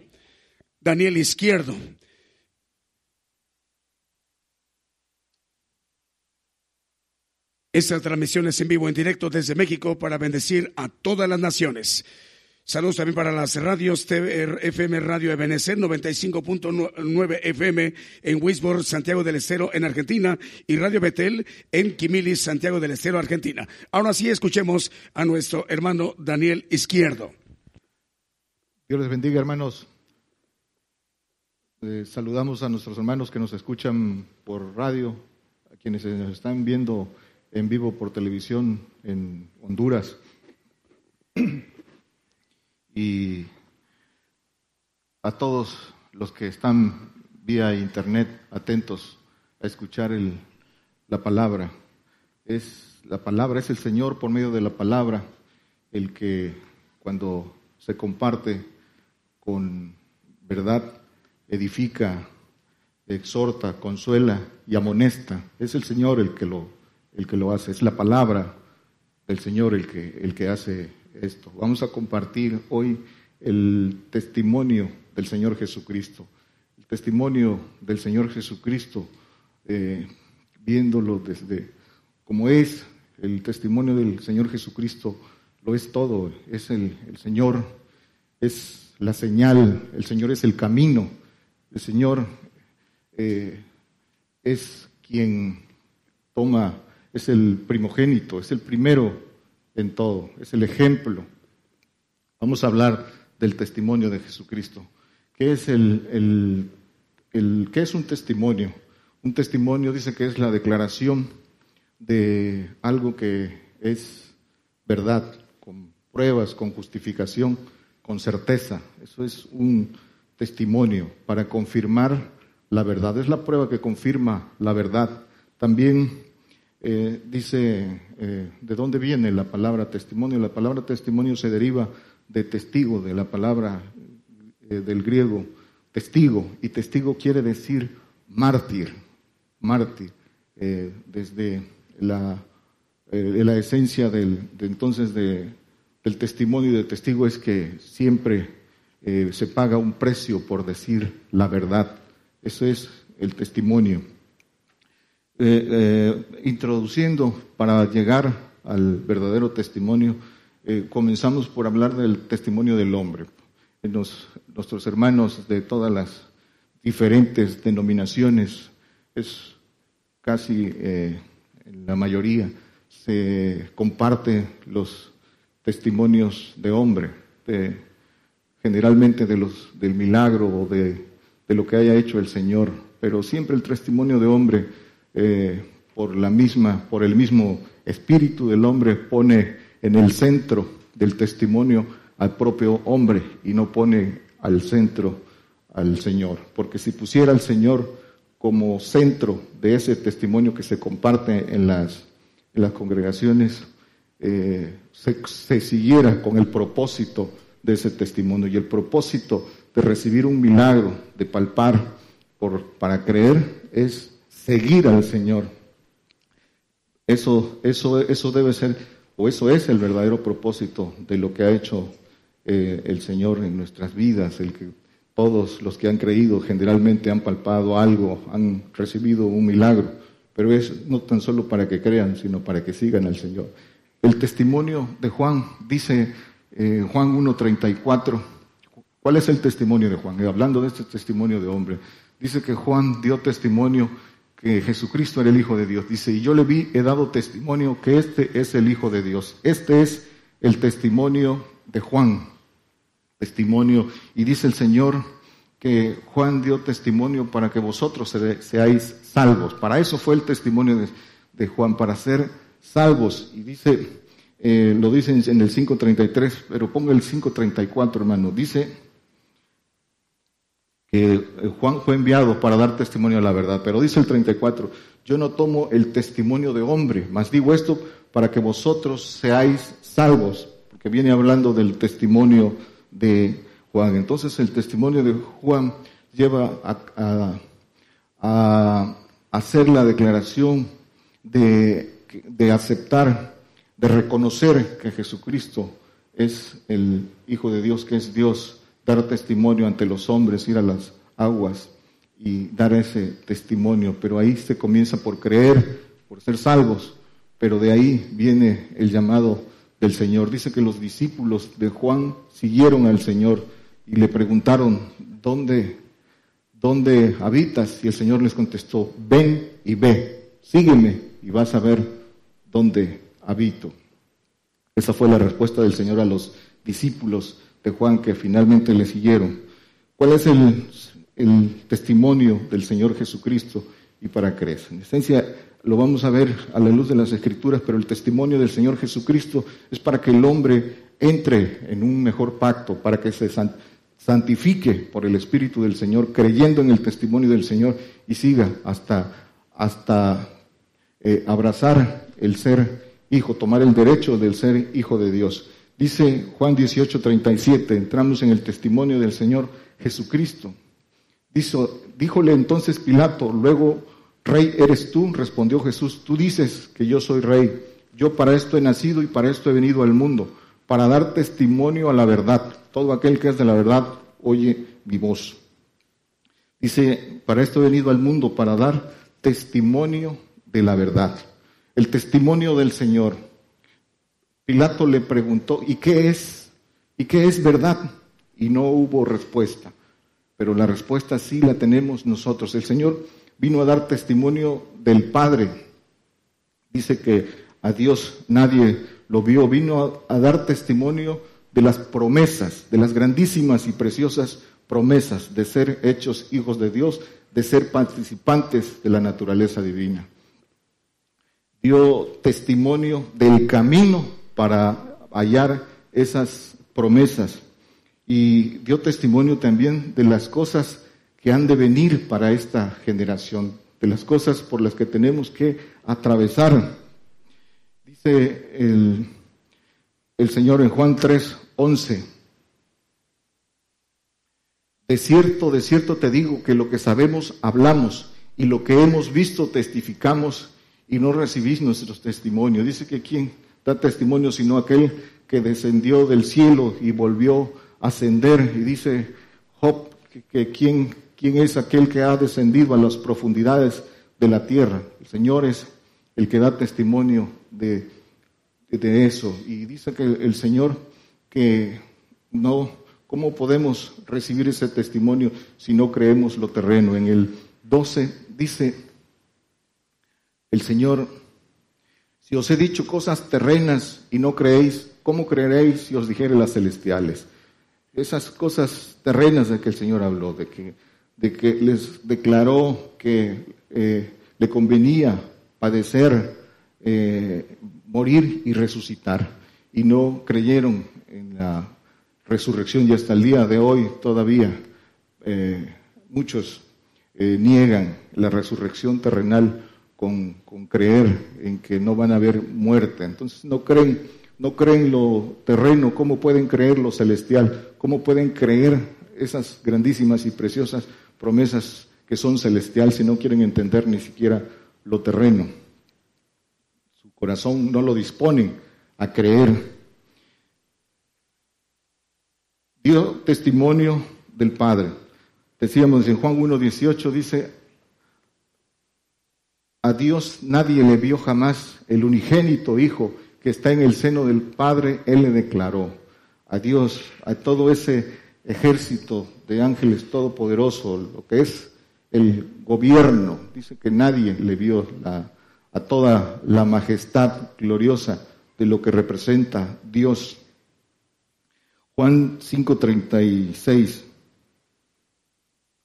Daniel Izquierdo. Esta transmisión es en vivo, en directo desde México para bendecir a todas las naciones. Saludos también para las radios FM Radio Ebenecer 95.9 FM en Wisborne, Santiago del Estero, en Argentina, y Radio Betel en Quimilis, Santiago del Estero, Argentina. Ahora sí, escuchemos a nuestro hermano Daniel Izquierdo. Dios les bendiga, hermanos. Eh, saludamos a nuestros hermanos que nos escuchan por radio, a quienes nos están viendo en vivo por televisión en Honduras. <clears throat> y a todos los que están vía internet atentos a escuchar la palabra. Es la palabra es el Señor por medio de la palabra el que cuando se comparte con verdad edifica, exhorta, consuela y amonesta. Es el Señor el que lo el que lo hace, es la palabra del Señor el que, el que hace esto. Vamos a compartir hoy el testimonio del Señor Jesucristo. El testimonio del Señor Jesucristo, eh, viéndolo desde como es el testimonio del Señor Jesucristo, lo es todo. Es el, Señor, es la señal, el Señor es el camino, el Señor eh, es quien toma es el primogénito, es el primero en todo, es el ejemplo. Vamos a hablar del testimonio de Jesucristo. ¿Qué es, el, el, ¿qué es un testimonio? Un testimonio dice que es la declaración de algo que es verdad, con pruebas, con justificación, con certeza. Eso es un testimonio para confirmar la verdad. Es la prueba que confirma la verdad. También eh, dice, eh, ¿de dónde viene la palabra testimonio? La palabra testimonio se deriva de testigo, de la palabra eh, del griego testigo, y testigo quiere decir mártir, mártir, desde la, la esencia del, de entonces de, del testimonio y del testigo es que siempre se paga un precio por decir la verdad. Eso es el testimonio. Eh, eh, introduciendo para llegar al verdadero testimonio, eh, comenzamos por hablar del testimonio del hombre. nuestros hermanos de todas las diferentes denominaciones, es casi en la mayoría, se comparte los testimonios de hombre, generalmente de los, del milagro o de, de lo que haya hecho el Señor, pero siempre el testimonio de hombre eh, por la misma, por el mismo espíritu del hombre, pone en el centro del testimonio al propio hombre y no pone al centro al Señor. Porque si pusiera al Señor como centro de ese testimonio que se comparte en las, en las congregaciones, eh, se, siguiera con el propósito de ese testimonio y el propósito de recibir un milagro, de palpar por, para creer, es seguir al Señor. Eso, eso, eso debe ser, o eso es el verdadero propósito de lo que ha hecho eh, el Señor en nuestras vidas, el que todos los que han creído generalmente han palpado algo, han recibido un milagro, pero es no tan solo para que crean, sino para que sigan al Señor. El testimonio de Juan dice eh, Juan 1.34, ¿cuál es el testimonio de Juan? hablando de este testimonio de hombre, dice que Juan dio testimonio que Jesucristo era el Hijo de Dios. Dice, y yo le vi, he dado testimonio que este es el Hijo de Dios. Este es el testimonio de Juan. Testimonio. Y dice el Señor que Juan dio testimonio para que vosotros seáis salvos. Para eso fue el testimonio de, Juan, para ser salvos. Y dice, eh, lo dice en el 5.33, pero ponga el 5.34, hermano. Dice, eh, Juan fue enviado para dar testimonio a la verdad, pero dice el 34, yo no tomo el testimonio de hombre, mas digo esto para que vosotros seáis salvos, porque viene hablando del testimonio de Juan. Entonces el testimonio de Juan lleva a, hacer la declaración de de aceptar, de reconocer que Jesucristo es el Hijo de Dios, que es Dios, dar testimonio ante los hombres, ir a las aguas y dar ese testimonio. Pero ahí se comienza por creer, por ser salvos, pero de ahí viene el llamado del Señor. Dice que los discípulos de Juan siguieron al Señor y le preguntaron, ¿dónde, dónde habitas? Y el Señor les contestó, ven y ve, sígueme y vas a ver dónde habito. Esa fue la respuesta del Señor a los discípulos de Juan que finalmente le siguieron. ¿Cuál es el, el testimonio del Señor Jesucristo y para creer? En esencia, lo vamos a ver a la luz de las Escrituras, pero el testimonio del Señor Jesucristo es para que el hombre entre en un mejor pacto, para que se santifique por el Espíritu del Señor, creyendo en el testimonio del Señor y siga hasta, hasta eh, abrazar el ser hijo, tomar el derecho del ser hijo de Dios. Dice Juan 18, 37, entramos en el testimonio del Señor Jesucristo. Dijo, díjole entonces Pilato, luego, Rey eres tú, respondió Jesús, tú dices que yo soy rey, yo para esto he nacido y para esto he venido al mundo, para dar testimonio a la verdad. Todo aquel que es de la verdad oye mi voz. Dice, para esto he venido al mundo, para dar testimonio de la verdad el testimonio del Señor. Pilato le preguntó, ¿y qué es? ¿Y qué es verdad? Y no hubo respuesta. Pero la respuesta sí la tenemos nosotros. El Señor vino a dar testimonio del Padre. Dice que a Dios nadie lo vio. Vino a, dar testimonio de las promesas, de las grandísimas y preciosas promesas de ser hechos hijos de Dios, de ser participantes de la naturaleza divina dio testimonio del camino para hallar esas promesas y dio testimonio también de las cosas que han de venir para esta generación, de las cosas por las que tenemos que atravesar. Dice el, el Señor en Juan 3, 11. De cierto, de cierto te digo que lo que sabemos hablamos y lo que hemos visto testificamos y no recibís nuestros testimonios. Dice que quién da testimonio sino aquel que descendió del cielo y volvió a ascender. Y dice Job que, quién, quién es aquel que ha descendido a las profundidades de la tierra. El Señor es el que da testimonio de, de eso. Y dice que el Señor que no, ¿cómo podemos recibir ese testimonio si no creemos lo terreno? En el 12 dice, el Señor, os he dicho cosas terrenas y no creéis, ¿cómo creeréis si os dijere las celestiales? Esas cosas terrenas de que el Señor habló, de que, de que les declaró que eh, le convenía padecer, eh, morir y resucitar, y no creyeron en la resurrección. Y hasta el día de hoy todavía eh, muchos niegan la resurrección terrenal con, creer en que no van a haber muerte. Entonces no creen, no creen lo terreno, ¿cómo pueden creer lo celestial? ¿Cómo pueden creer esas grandísimas y preciosas promesas que son celestiales si no quieren entender ni siquiera lo terreno? Su corazón no lo disponen a creer. Dio testimonio del Padre. Decíamos en Juan 1.18, dice, a Dios nadie le vio jamás, el unigénito Hijo que está en el seno del Padre, Él le declaró. A Dios, a todo ese ejército de ángeles todopoderosos, lo que es el gobierno, dice que nadie le vio a toda la majestad gloriosa de lo que representa Dios. Juan 5:36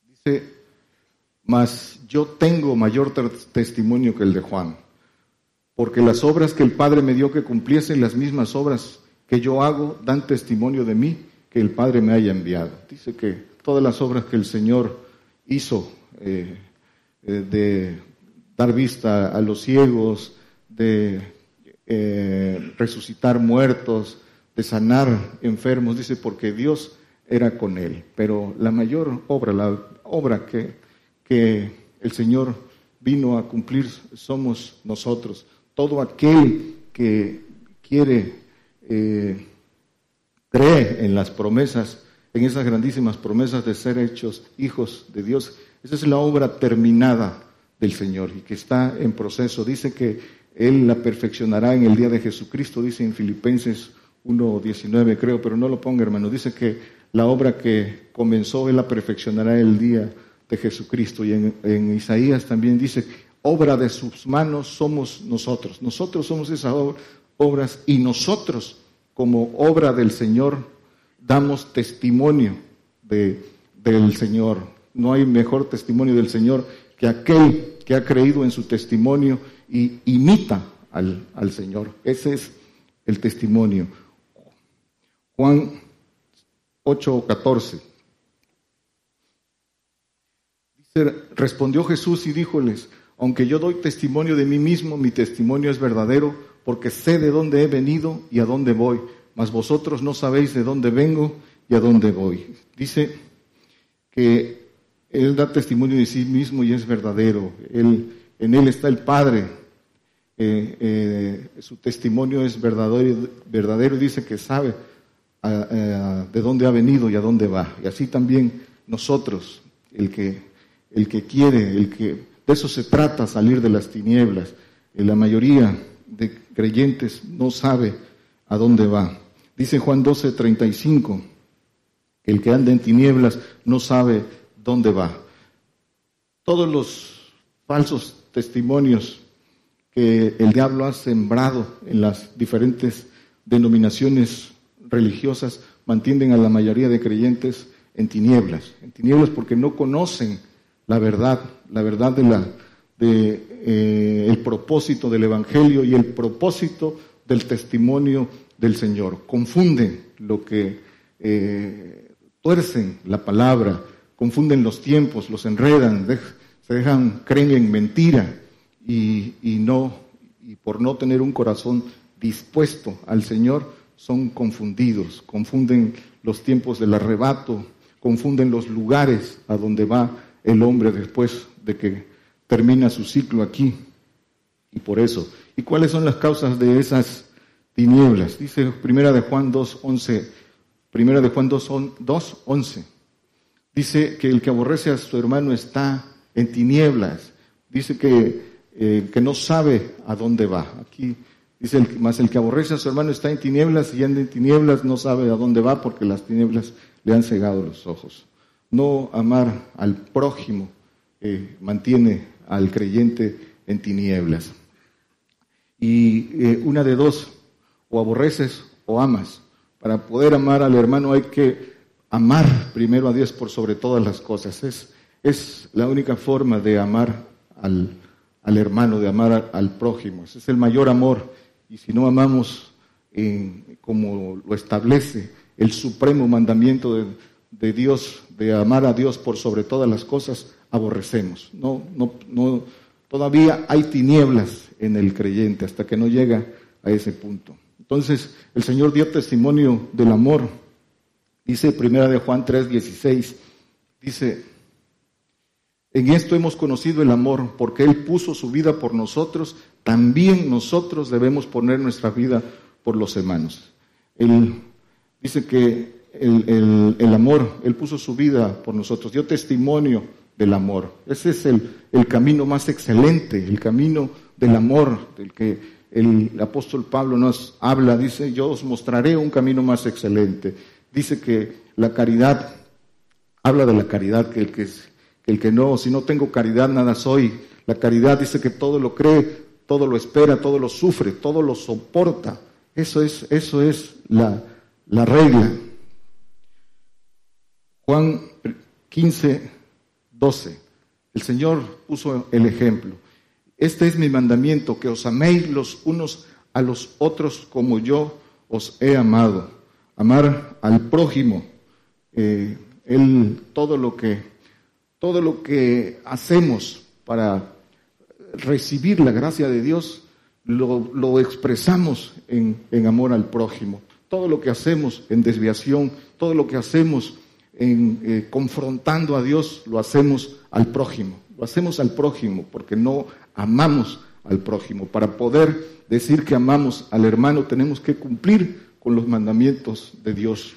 dice, mas yo tengo mayor testimonio que el de Juan, porque las obras que el Padre me dio que cumpliesen, las mismas obras que yo hago, dan testimonio de mí, que el Padre me haya enviado. Dice que todas las obras que el Señor hizo, eh, eh, de dar vista a los ciegos, de eh, resucitar muertos, de sanar enfermos, dice, porque Dios era con él. Pero la mayor obra, la obra que que el Señor vino a cumplir somos nosotros. todo aquel que quiere, eh, cree en las promesas, en esas grandísimas promesas de ser hechos hijos de Dios. Esa es la obra terminada del Señor y que está en proceso. Dice que Él la perfeccionará en el día de Jesucristo, dice en Filipenses 1.19 creo, pero no lo ponga hermano. Dice que la obra que comenzó Él la perfeccionará el día de Jesucristo. Y en, Isaías también dice, obra de sus manos somos nosotros. Nosotros somos esas obras y nosotros como obra del Señor damos testimonio de, del Señor. No hay mejor testimonio del Señor que aquel que ha creído en su testimonio y imita al, al Señor. Ese es el testimonio. Juan 8, 14. Dice, respondió Jesús y díjoles, aunque yo doy testimonio de mí mismo, mi testimonio es verdadero, porque sé de dónde he venido y a dónde voy, mas vosotros no sabéis de dónde vengo y a dónde voy. Dice que Él da testimonio de sí mismo y es verdadero. En Él está el Padre. Eh, eh, su testimonio es verdadero, verdadero y dice que sabe de dónde ha venido y a dónde va. Y así también nosotros, el que, el que quiere, el que de eso se trata, salir de las tinieblas. La mayoría de creyentes no sabe a dónde va. Dice Juan 12, 35, que el que anda en tinieblas no sabe dónde va. Todos los falsos testimonios que el diablo ha sembrado en las diferentes denominaciones religiosas mantienen a la mayoría de creyentes en tinieblas, en tinieblas porque no conocen la verdad, la verdad de la, de, eh, el propósito del Evangelio y el propósito del testimonio del Señor. Confunden lo que eh, tuercen la palabra, confunden los tiempos, los enredan, se dejan, creen en mentira y, y, no, y por no tener un corazón dispuesto al Señor, son confundidos, confunden los tiempos del arrebato, confunden los lugares a donde va el hombre después de que termina su ciclo aquí. Y por eso. ¿Y cuáles son las causas de esas tinieblas? Dice Primera de Juan 2.11. Primera de Juan 2.11. Dice que el que aborrece a su hermano está en tinieblas. Dice que, eh, que no sabe a dónde va. Aquí dice, más el que aborrece a su hermano está en tinieblas y anda en tinieblas no sabe a dónde va porque las tinieblas le han cegado los ojos. No amar al prójimo eh, mantiene al creyente en tinieblas. Y eh, una de dos, o aborreces o amas. Para poder amar al hermano hay que amar primero a Dios por sobre todas las cosas. Es, la única forma de amar al, hermano, de amar al prójimo. Ese es el mayor amor. Y si no amamos como lo establece el supremo mandamiento de, de Dios, de amar a Dios por sobre todas las cosas, aborrecemos. No, no, no, todavía hay tinieblas en el creyente hasta que no llega a ese punto. Entonces, el Señor dio testimonio del amor. Dice primera de Juan 3:16, dice, en esto hemos conocido el amor, porque Él puso su vida por nosotros, también nosotros debemos poner nuestra vida por los hermanos. Él dice que el, amor, Él puso su vida por nosotros, dio testimonio del amor. Ese es el, camino más excelente, el camino del amor, del que el apóstol Pablo nos habla, dice, yo os mostraré un camino más excelente. Dice que la caridad, habla de la caridad, que el que, que el que no, si no tengo caridad, nada soy. La caridad dice que todo lo cree, todo lo espera, todo lo sufre, todo lo soporta. Eso es, eso es la regla. Juan 15, 12. El Señor puso el ejemplo. Este es mi mandamiento, que os améis los unos a los otros como yo os he amado. Amar al prójimo. Eh, él, todo lo que, todo lo que hacemos para recibir la gracia de Dios, lo, lo expresamos en, en amor al prójimo. Todo lo que hacemos en desviación, todo lo que hacemos en, eh, confrontando a Dios, lo hacemos al prójimo. Lo hacemos al prójimo porque no amamos al prójimo. Para poder decir que amamos al hermano tenemos que cumplir con los mandamientos de Dios.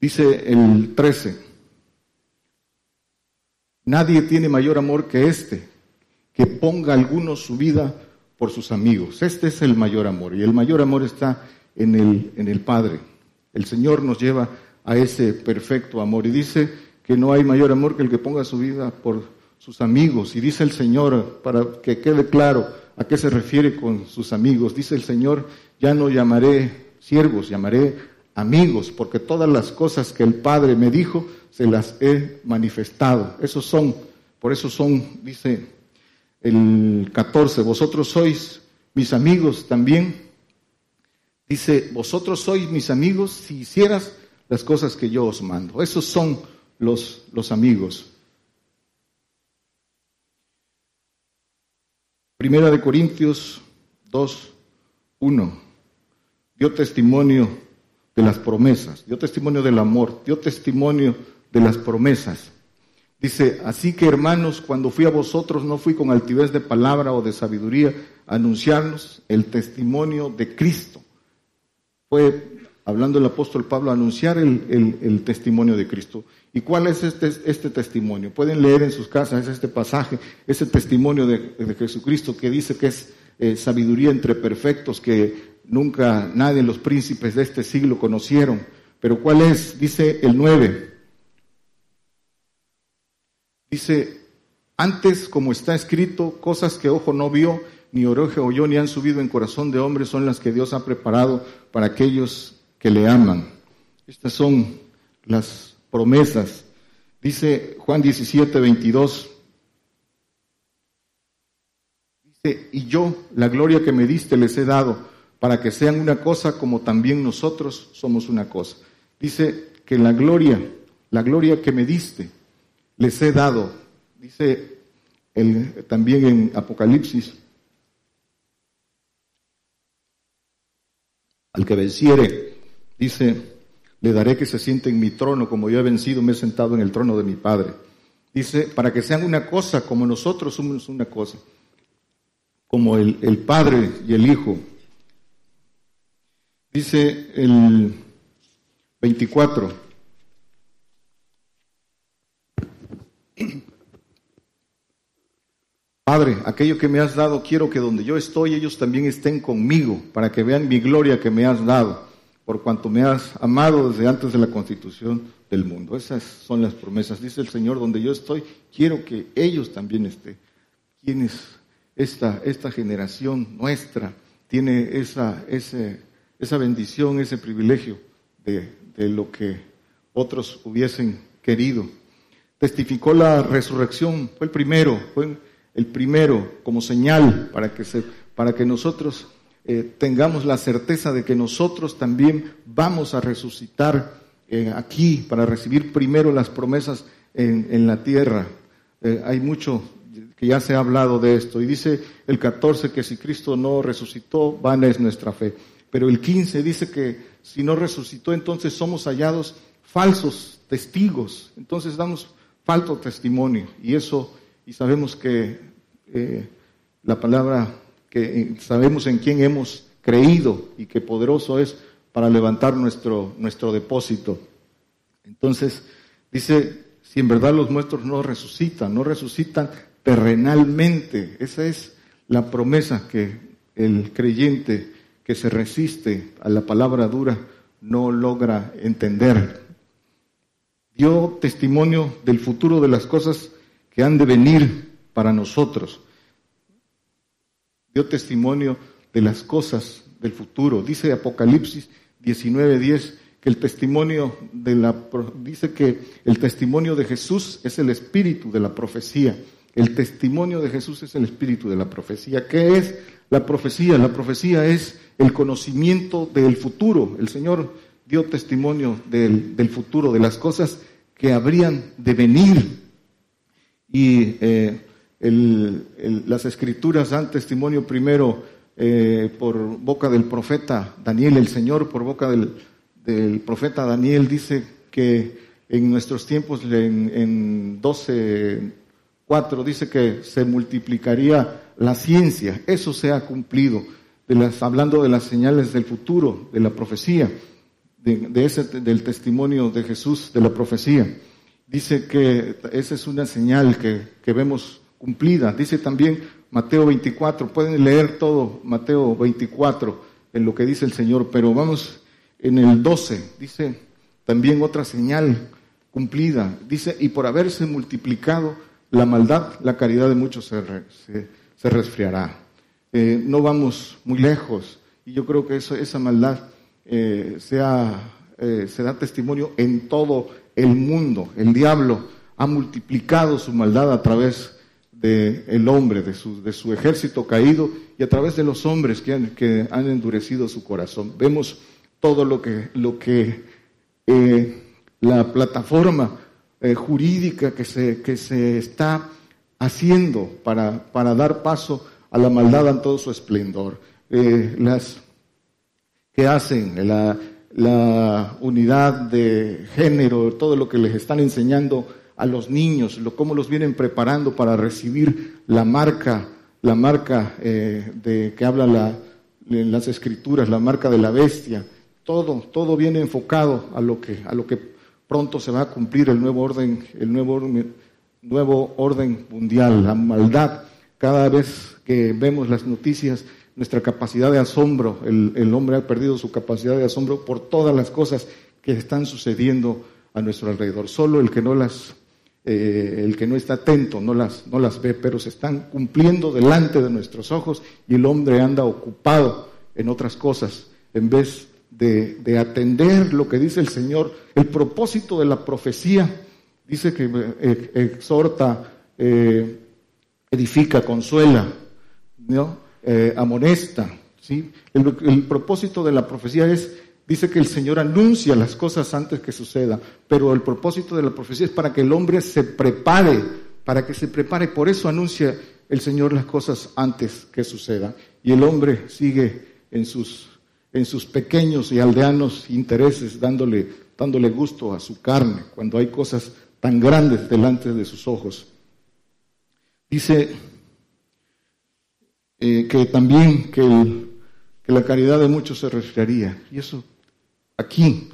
Dice el 13, nadie tiene mayor amor que este, que ponga alguno su vida por sus amigos. Este es el mayor amor y el mayor amor está en el, en el Padre. El Señor nos lleva a ese perfecto amor y dice que no hay mayor amor que el que ponga su vida por sus amigos. Y dice el Señor, para que quede claro a qué se refiere con sus amigos, dice el Señor, ya no llamaré siervos, llamaré amigos, porque todas las cosas que el Padre me dijo, se las he manifestado. Esos son, por eso son, dice el 14, vosotros sois mis amigos también. Dice, vosotros sois mis amigos si hicieras las cosas que yo os mando. Esos son los, los amigos. Primera de Corintios 2, 1. Dio testimonio de las promesas, dio testimonio del amor, dio testimonio de las promesas. Dice, así que hermanos, cuando fui a vosotros no fui con altivez de palabra o de sabiduría a anunciarnos el testimonio de Cristo. Fue, hablando el apóstol Pablo, anunciar el, testimonio de Cristo. ¿Y cuál es este, este, testimonio? Pueden leer en sus casas este pasaje, ese testimonio de, Jesucristo que dice que es eh, sabiduría entre perfectos que nunca nadie, los príncipes de este siglo conocieron. Pero ¿cuál es? Dice el 9 Dice, antes como está escrito, cosas que ojo no vio, ni oreja oyó, ni han subido en corazón de hombre, son las que Dios ha preparado para aquellos que le aman. Estas son las promesas. Dice Juan 17, 22. Dice, y yo, la gloria que me diste, les he dado, para que sean una cosa como también nosotros somos una cosa. Dice que la gloria, la gloria que me diste, les he dado, dice el, también en Apocalipsis, al que venciere, dice, le daré que se siente en mi trono, como yo he vencido, me he sentado en el trono de mi Padre. Dice, para que sean una cosa como nosotros somos una cosa, como el, el Padre y el Hijo. Dice el 24, Padre, aquello que me has dado, quiero que donde yo estoy, ellos también estén conmigo, para que vean mi gloria que me has dado, por cuanto me has amado desde antes de la constitución del mundo. Esas son las promesas. Dice el Señor, donde yo estoy, quiero que ellos también estén. ¿Quién esta, esta generación nuestra? Tiene esa, esa bendición, ese privilegio de, de lo que otros hubiesen querido testificó la resurrección, fue el primero, fue el primero como señal para que, se, para que nosotros eh, tengamos la certeza de que nosotros también vamos a resucitar eh, aquí para recibir primero las promesas en, la tierra. Eh, hay mucho que ya se ha hablado de esto y dice el 14 que si Cristo no resucitó, vana es nuestra fe. Pero el 15 dice que si no resucitó, entonces somos hallados falsos testigos. Entonces damos falto testimonio. Y eso, y sabemos que la palabra, que eh, sabemos en quién hemos creído y que poderoso es para levantar nuestro, nuestro depósito. Entonces, dice, si en verdad los nuestros no resucitan, no resucitan terrenalmente, esa es la promesa que el creyente que se resiste a la palabra dura no logra entender dio testimonio del futuro de las cosas que han de venir para nosotros. Dio testimonio de las cosas del futuro. Dice Apocalipsis 19:10 que el testimonio de la dice que el testimonio de Jesús es el espíritu de la profecía. El testimonio de Jesús es el espíritu de la profecía. ¿Qué es la profecía? La profecía es el conocimiento del futuro. El Señor dio testimonio del, futuro, de las cosas que habrían de venir. Y eh, las escrituras dan testimonio primero eh, por boca del profeta Daniel, el Señor por boca del, profeta Daniel dice que en nuestros tiempos, en, en 12, 4 dice que se multiplicaría la ciencia. Eso se ha cumplido. De las, hablando de las señales del futuro, de la profecía, de, ese, del testimonio de Jesús, de la profecía. Dice que esa es una señal que, que vemos cumplida. Dice también Mateo 24, pueden leer todo Mateo 24 en lo que dice el Señor, pero vamos en el 12, dice también otra señal cumplida, dice, y por haberse multiplicado la maldad, la caridad de muchos se, se, resfriará. Eh, no vamos muy lejos, y yo creo que eso, esa maldad eh, eh, se da testimonio en todo el mundo. El diablo ha multiplicado su maldad a través del hombre, de su, de su ejército caído y a través de los hombres que han, que han endurecido su corazón. Vemos todo lo que, lo que eh, la plataforma eh, jurídica que se, que se está haciendo para, para dar paso a la maldad en todo su esplendor. Eh, las que hacen la, la unidad de género, todo lo que les están enseñando a los niños, lo, cómo los vienen preparando para recibir la marca, la marca eh, de que habla la, en las escrituras, la marca de la bestia. Todo, todo viene enfocado a lo que, a lo que pronto se va a cumplir el nuevo orden, el nuevo, nuevo orden mundial, la maldad. Cada vez que vemos las noticias, nuestra capacidad de asombro, el, el hombre ha perdido su capacidad de asombro por todas las cosas que están sucediendo a nuestro alrededor. Solo el que no las eh, el que no está atento no las, no las ve, pero se están cumpliendo delante de nuestros ojos y el hombre anda ocupado en otras cosas en vez de, de atender lo que dice el Señor. El propósito de la profecía dice que eh, exhorta, eh, edifica, consuela, ¿no? amonesta. ¿sí? el propósito de la profecía es Dice que el Señor anuncia las cosas antes que suceda, pero el propósito de la profecía es para que el hombre se prepare, para que se prepare. Por eso anuncia el Señor las cosas antes que suceda. Y el hombre sigue en sus, en sus pequeños y aldeanos intereses, dándole, dándole gusto a su carne, cuando hay cosas tan grandes delante de sus ojos. Dice eh, que también que, que la caridad de muchos se resfriaría. Y eso aquí.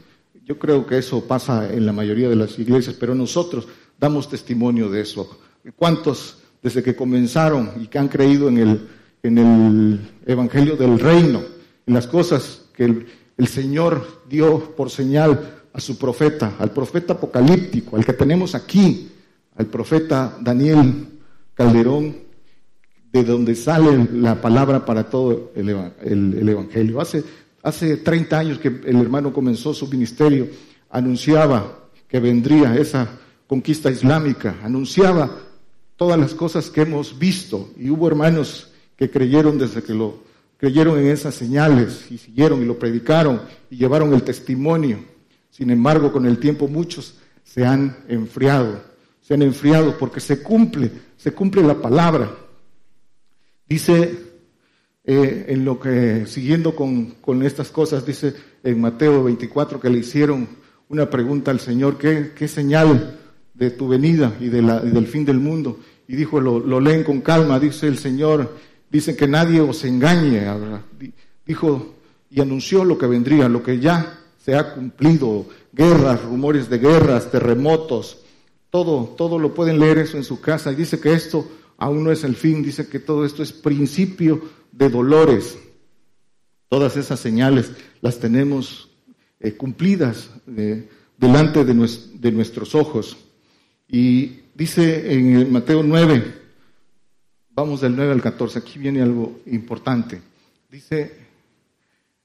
Yo creo que eso pasa en la mayoría de las iglesias, pero nosotros damos testimonio de eso. ¿Cuántos desde que comenzaron y que han creído en el, en el Evangelio del Reino, en las cosas que el, el Señor dio por señal a su profeta, al profeta apocalíptico, al que tenemos aquí, al profeta Daniel Calderón, de donde sale la palabra para todo el, el, el Evangelio. Hace Hace 30 años que el hermano comenzó su ministerio, anunciaba que vendría esa conquista islámica, anunciaba todas las cosas que hemos visto y hubo hermanos que creyeron desde que lo creyeron en esas señales y siguieron y lo predicaron y llevaron el testimonio. Sin embargo, con el tiempo muchos se han enfriado, se han enfriado porque se cumple, se cumple la palabra. Dice eh, en lo que, siguiendo con, con, estas cosas, dice en Mateo 24 que le hicieron una pregunta al Señor, ¿qué, qué señal de tu venida y, de la, del fin del mundo? Y dijo, lo, lo, leen con calma, dice el Señor, dice que nadie os engañe. Dijo y anunció lo que vendría, lo que ya se ha cumplido, guerras, rumores de guerras, terremotos, todo, todo lo pueden leer eso en su casa. Y dice que esto aún no es el fin, dice que todo esto es principio de dolores. Todas esas señales las tenemos eh, cumplidas eh, delante de, de, nuestros ojos. Y dice en Mateo 9, vamos del 9 al 14, aquí viene algo importante. Dice,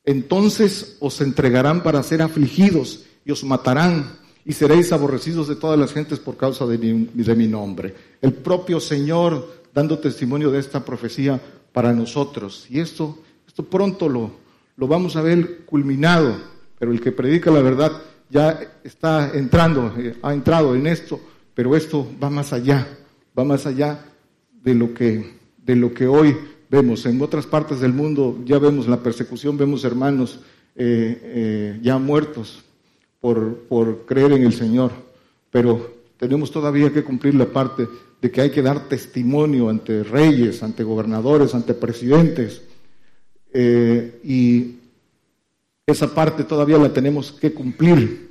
entonces os entregarán para ser afligidos y os matarán y seréis aborrecidos de todas las gentes por causa de mi nombre. El propio Señor, dando testimonio de esta profecía, para nosotros. Y esto, esto pronto lo, lo vamos a ver culminado, pero el que predica la verdad ya está entrando, eh, ha entrado en esto, pero esto va más allá, va más allá de lo que, de lo que hoy vemos. En otras partes del mundo ya vemos la persecución, vemos hermanos eh, eh, ya muertos por, por creer en el Señor, pero tenemos todavía que cumplir la parte de que hay que dar testimonio ante reyes, ante gobernadores, ante presidentes. Eh, y esa parte todavía la tenemos que cumplir.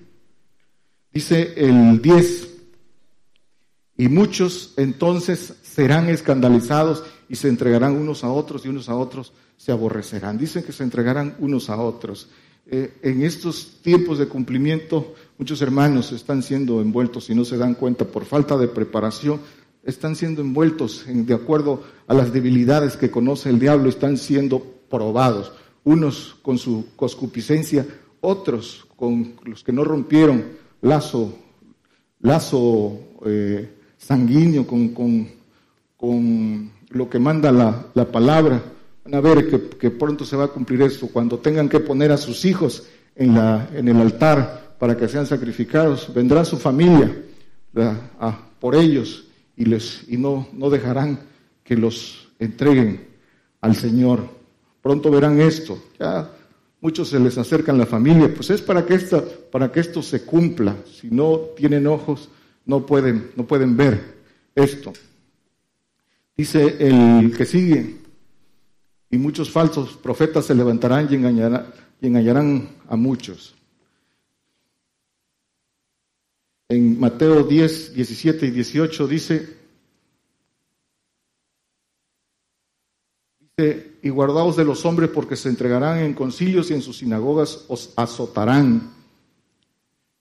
Dice el 10, y muchos entonces serán escandalizados y se entregarán unos a otros y unos a otros se aborrecerán. Dicen que se entregarán unos a otros. Eh, en estos tiempos de cumplimiento, muchos hermanos están siendo envueltos y no se dan cuenta por falta de preparación, están siendo envueltos de acuerdo a las debilidades que conoce el diablo, están siendo probados, unos con su coscupiscencia, otros con los que no rompieron lazo, lazo eh, sanguíneo con, con, lo que manda la, la palabra Van a ver que, pronto se va a cumplir esto. Cuando tengan que poner a sus hijos en, la, en el altar para que sean sacrificados, vendrá su familia por ellos y, les, y no, no dejarán que los entreguen al Señor. Pronto verán esto. Ya muchos se les acercan la familia, pues es para que, esta, para que esto se cumpla. Si no tienen ojos, no pueden, no pueden ver esto. Dice el que sigue, y muchos falsos profetas se levantarán y, engañarán, a muchos. En Mateo 10, 17 y 18 dice, dice, y guardaos de los hombres porque se entregarán en concilios y en sus sinagogas os azotarán.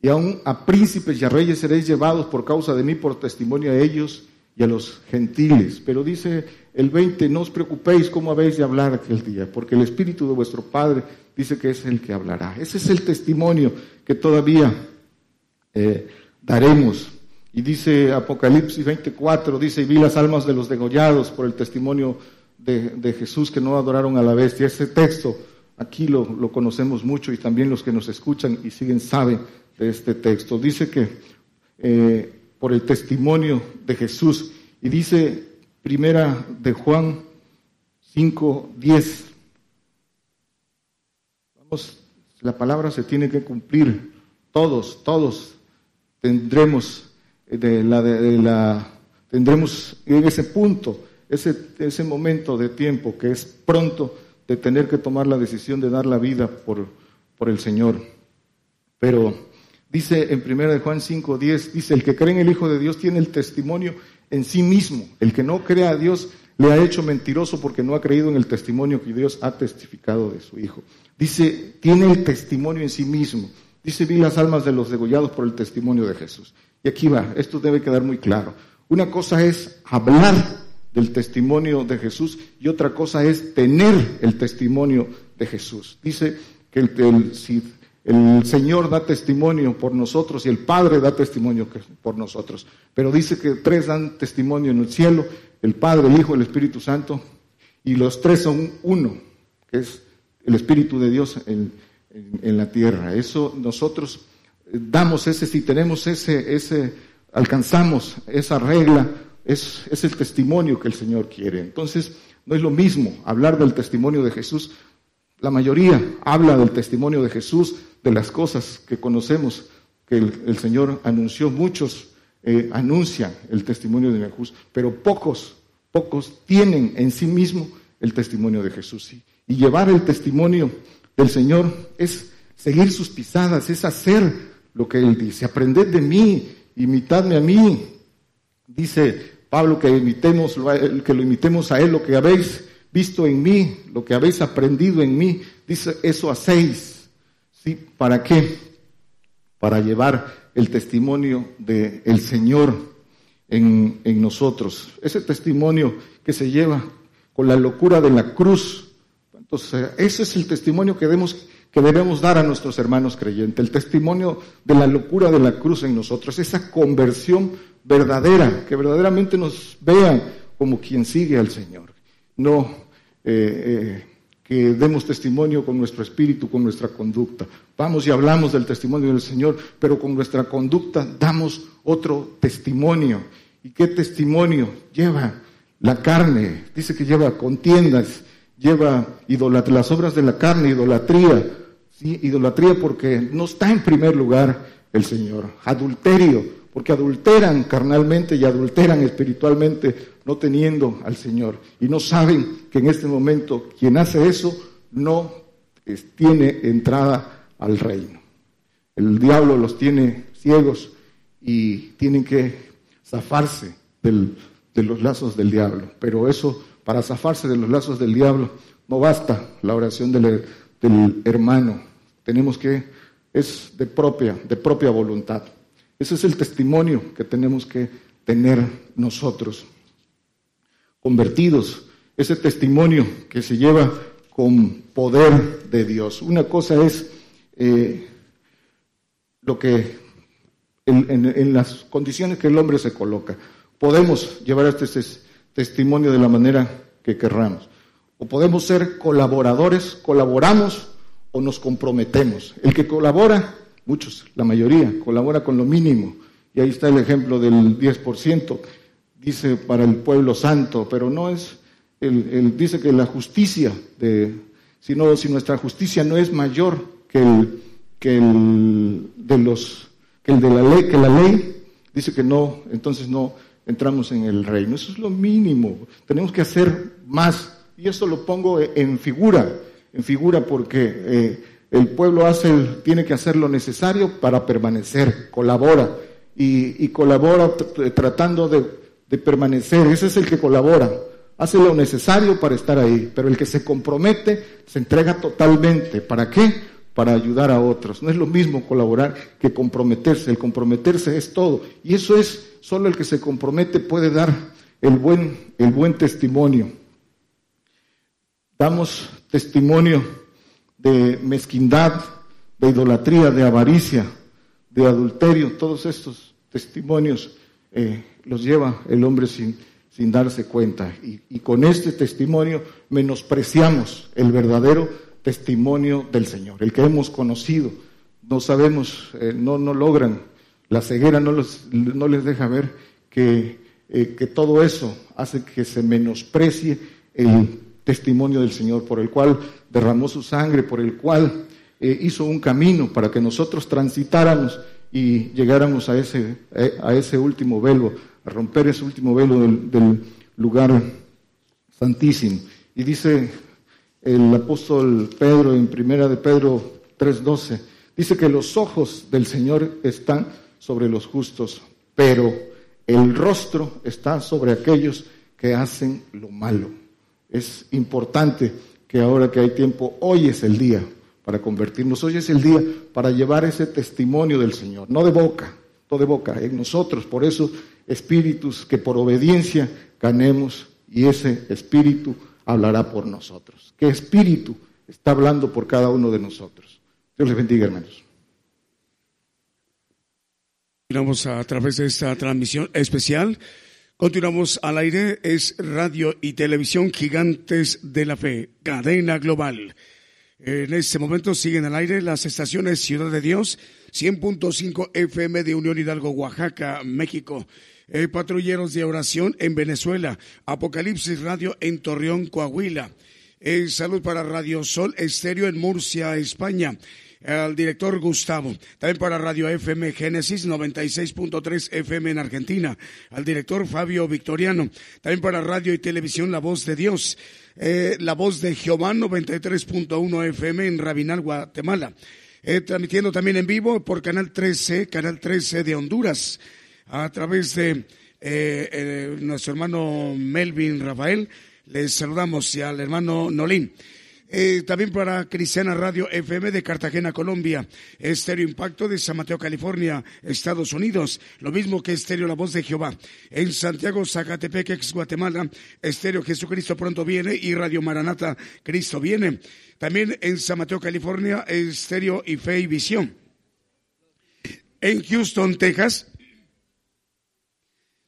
Y aún a príncipes y a reyes seréis llevados por causa de mí por testimonio a ellos y a los gentiles. Pero dice el 20, no os preocupéis cómo habéis de hablar aquel día, porque el Espíritu de vuestro Padre dice que es el que hablará. Ese es el testimonio que todavía eh, daremos. Y dice Apocalipsis 24, dice, y vi las almas de los degollados por el testimonio de, Jesús que no adoraron a la bestia. Ese texto aquí lo, conocemos mucho y también los que nos escuchan y siguen saben de este texto. Dice que eh, por el testimonio de Jesús. Y dice primera de Juan 5, 10. Vamos, la palabra se tiene que cumplir. Todos, todos tendremos de la, de, la tendremos en ese punto, ese, ese momento de tiempo que es pronto de tener que tomar la decisión de dar la vida por, por el Señor. Pero Dice en 1 Juan 5:10, dice, el que cree en el Hijo de Dios tiene el testimonio en sí mismo. El que no cree a Dios le ha hecho mentiroso porque no ha creído en el testimonio que Dios ha testificado de su Hijo. Dice, tiene el testimonio en sí mismo. Dice, vi las almas de los degollados por el testimonio de Jesús. Y aquí va, esto debe quedar muy claro. Una cosa es hablar del testimonio de Jesús y otra cosa es tener el testimonio de Jesús. Dice que el, el el Señor da testimonio por nosotros y el Padre da testimonio por nosotros. Pero dice que tres dan testimonio en el cielo, el Padre, el Hijo, el Espíritu Santo, y los tres son uno, que es el Espíritu de Dios en, la tierra. Eso nosotros damos ese, si tenemos ese, ese, alcanzamos esa regla, es, es el testimonio que el Señor quiere. Entonces, no es lo mismo hablar del testimonio de Jesús. La mayoría habla del testimonio de Jesús, de las cosas que conocemos que el, Señor anunció, muchos eh, anuncian el testimonio de Jesús, pero pocos, pocos tienen en sí mismo el testimonio de Jesús. Y llevar el testimonio del Señor es seguir sus pisadas, es hacer lo que Él dice. Aprended de mí, imitadme a mí. Dice Pablo que, imitemos, que lo imitemos a Él, lo que habéis visto en mí, lo que habéis aprendido en mí. Dice, eso hacéis. ¿Sí? ¿Para qué? Para llevar el testimonio del Señor en, nosotros. Ese testimonio que se lleva con la locura de la cruz. Entonces, ese es el testimonio que debemos, que debemos dar a nuestros hermanos creyentes. El testimonio de la locura de la cruz en nosotros. Esa conversión verdadera, que verdaderamente nos vean como quien sigue al Señor. No eh, eh, que demos testimonio con nuestro espíritu, con nuestra conducta. Vamos y hablamos del testimonio del Señor, pero con nuestra conducta damos otro testimonio. ¿Y qué testimonio lleva? La carne, dice que lleva contiendas, lleva las obras de la carne, idolatría, idolatría porque no está en primer lugar el Señor, adulterio, porque adulteran carnalmente y adulteran espiritualmente, no teniendo al Señor. Y no saben que en este momento quien hace eso no tiene entrada al reino. El diablo los tiene ciegos y tienen que zafarse de los lazos del diablo. Pero eso, para zafarse de los lazos del diablo, no basta la oración del, del hermano. Tenemos que, es de propia, de propia voluntad. Ese es el testimonio que tenemos que tener nosotros, convertidos. Ese testimonio que se lleva con poder de Dios. Una cosa es eh, lo que en, las condiciones que el hombre se coloca. Podemos llevar este testimonio de la manera que querramos. O podemos ser colaboradores, colaboramos o nos comprometemos. El que colabora, muchos, la mayoría, colabora con lo mínimo. Y ahí está el ejemplo del 10%, dice para el pueblo santo, pero no es, el, dice que la justicia, de, si, si nuestra justicia no es mayor que el, que el de los que el de la ley, que la ley dice que no, entonces no entramos en el reino. Eso es lo mínimo. Tenemos que hacer más. Y esto lo pongo en figura, en figura porque eh, el pueblo hace, tiene que hacer lo necesario para permanecer, colabora y, colabora tratando de, permanecer. Ese es el que colabora hace lo necesario para estar ahí, pero el que se compromete se entrega totalmente. ¿Para qué? para ayudar a otros. No es lo mismo colaborar que comprometerse. El comprometerse es todo. Y eso es, solo el que se compromete puede dar el buen testimonio. Damos testimonio de mezquindad, de idolatría, de avaricia, de adulterio. Todos estos testimonios eh, los lleva el hombre sin, sin darse cuenta. Y, y con este testimonio menospreciamos el verdadero testimonio del Señor, el que hemos conocido. No sabemos, eh, no, no logran, la ceguera no, no les deja ver que, eh, que todo eso hace que se menosprecie el testimonio del Señor, por el cual derramó su sangre, por el cual eh, hizo un camino para que nosotros transitáramos y llegáramos a ese, a ese último velo, a romper ese último velo del, del lugar santísimo. Y dice el apóstol Pedro en primera de Pedro 3:12. Dice que los ojos del Señor están sobre los justos, pero el rostro está sobre aquellos que hacen lo malo. Es importante que ahora que hay tiempo, hoy es el día para convertirnos, hoy es el día para llevar ese testimonio del Señor, no de boca, no de boca, en nosotros, por eso espíritus que por obediencia ganemos y ese espíritu hablará por nosotros. ¿Qué espíritu está hablando por cada uno de nosotros? Dios les bendiga, hermanos. Continuamos a través de esta transmisión especial. Continuamos al aire. Es radio y televisión Gigantes de la Fe, cadena global. En este momento siguen al aire las estaciones Ciudad de Dios, 100.5 FM de Unión Hidalgo, Oaxaca, México. Eh, patrulleros de oración en Venezuela, Apocalipsis Radio en Torreón, Coahuila. Eh, salud para Radio Sol Estéreo en Murcia, España. Al director Gustavo. También para Radio FM Génesis 96.3 FM en Argentina. Al director Fabio Victoriano. También para Radio y Televisión La Voz de Dios. Eh, la Voz de Jehová 93.1 FM en Rabinal, Guatemala. transmitiendo también en vivo por Canal 13, Canal 13 de Honduras a través de eh, eh, nuestro hermano Melvin Rafael. Les saludamos y al hermano Nolín. Eh, también para Cristiana Radio FM de Cartagena, Colombia. Estéreo Impacto de San Mateo, California, Estados Unidos. Lo mismo que Estéreo La Voz de Jehová. En Santiago, Zacatepec, ex Guatemala. Estéreo Jesucristo pronto viene y Radio Maranata, Cristo viene. También en San Mateo, California, Estéreo y Fe y Visión. En Houston, Texas,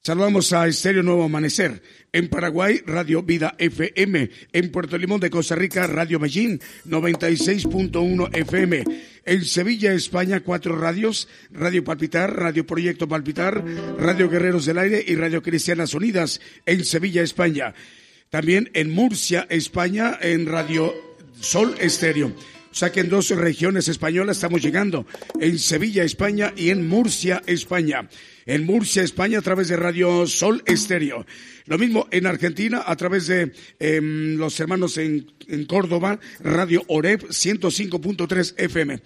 Saludamos a Estéreo Nuevo Amanecer. En Paraguay, Radio Vida FM. En Puerto Limón de Costa Rica, Radio Medellín, 96.1 FM. En Sevilla, España, cuatro radios. Radio Palpitar, Radio Proyecto Palpitar, Radio Guerreros del Aire y Radio Cristianas Unidas. En Sevilla, España. También en Murcia, España, en Radio Sol Estéreo. O sea que en dos regiones españolas estamos llegando, en Sevilla, España y en Murcia, España. En Murcia, España, a través de Radio Sol Estéreo. Lo mismo en Argentina, a través de em, los hermanos en, Córdoba, Radio Oreb 105.3 FM.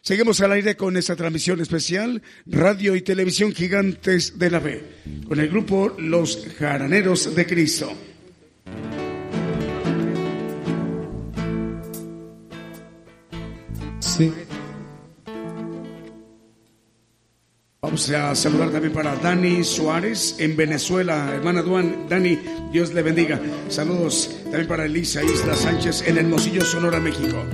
Seguimos al aire con esta transmisión especial, Radio y Televisión Gigantes de la Fe, con el grupo Los Jaraneros de Cristo. Sí. Vamos a saludar también para Dani Suárez en Venezuela. Hermana Duan, Dani, Dios le bendiga. Saludos también para Elisa Isla Sánchez en Hermosillo, Sonora, México.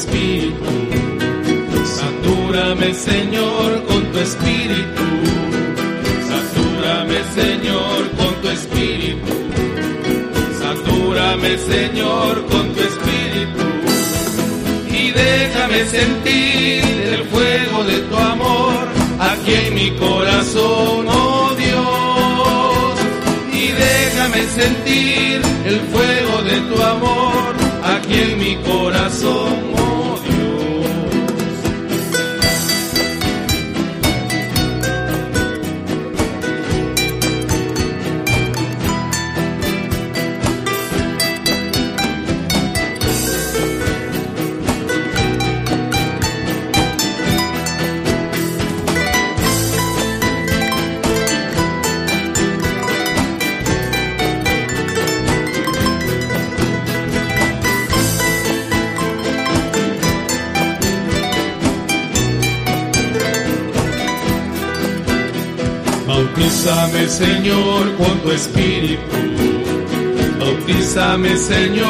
Señor, Señor,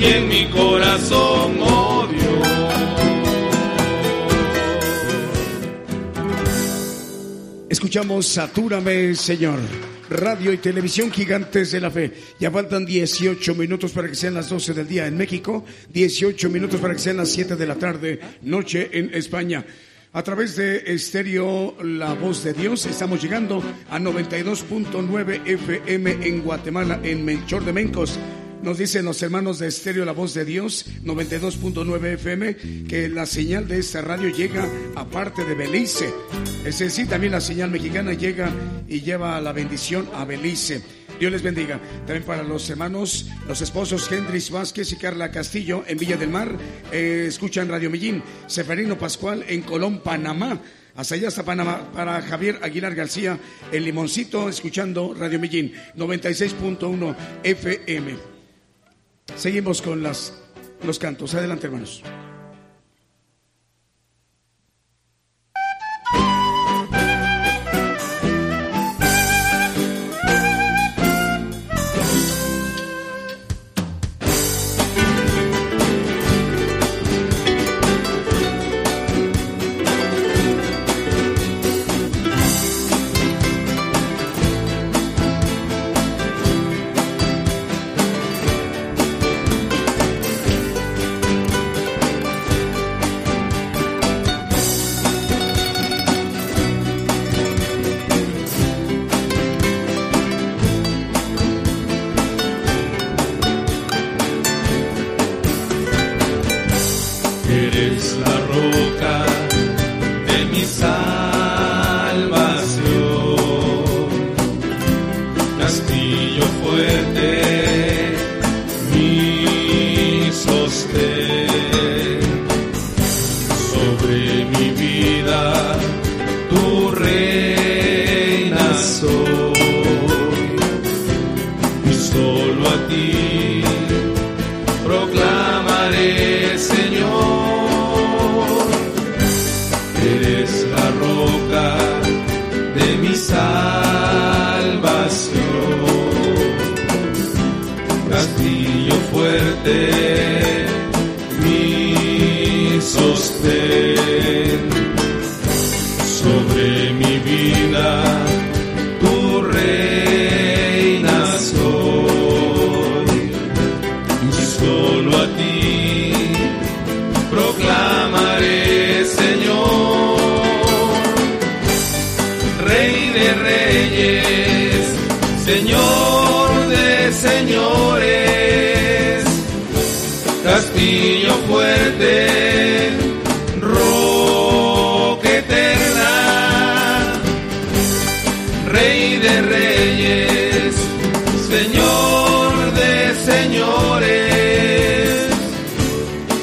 aquí en mi corazón, oh Escuchamos Satúrame, Señor. Radio y televisión gigantes de la fe. Ya faltan 18 minutos para que sean las 12 del día en México, 18 minutos para que sean las 7 de la tarde, noche en España. A través de Estéreo La Voz de Dios estamos llegando a 92.9 FM en Guatemala, en Menchor de Mencos. Nos dicen los hermanos de Estéreo La Voz de Dios, 92.9 FM, que la señal de esta radio llega aparte de Belice. Es decir, también la señal mexicana llega y lleva la bendición a Belice. Dios les bendiga. También para los hermanos, los esposos Hendrix Vázquez y Carla Castillo en Villa del Mar, eh, escuchan Radio Millín. Seferino Pascual en Colón, Panamá. Hasta allá, hasta Panamá, para Javier Aguilar García, el Limoncito, escuchando Radio Millín, 96.1 FM. Seguimos con las, los cantos. Adelante, hermanos.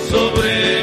sobre él.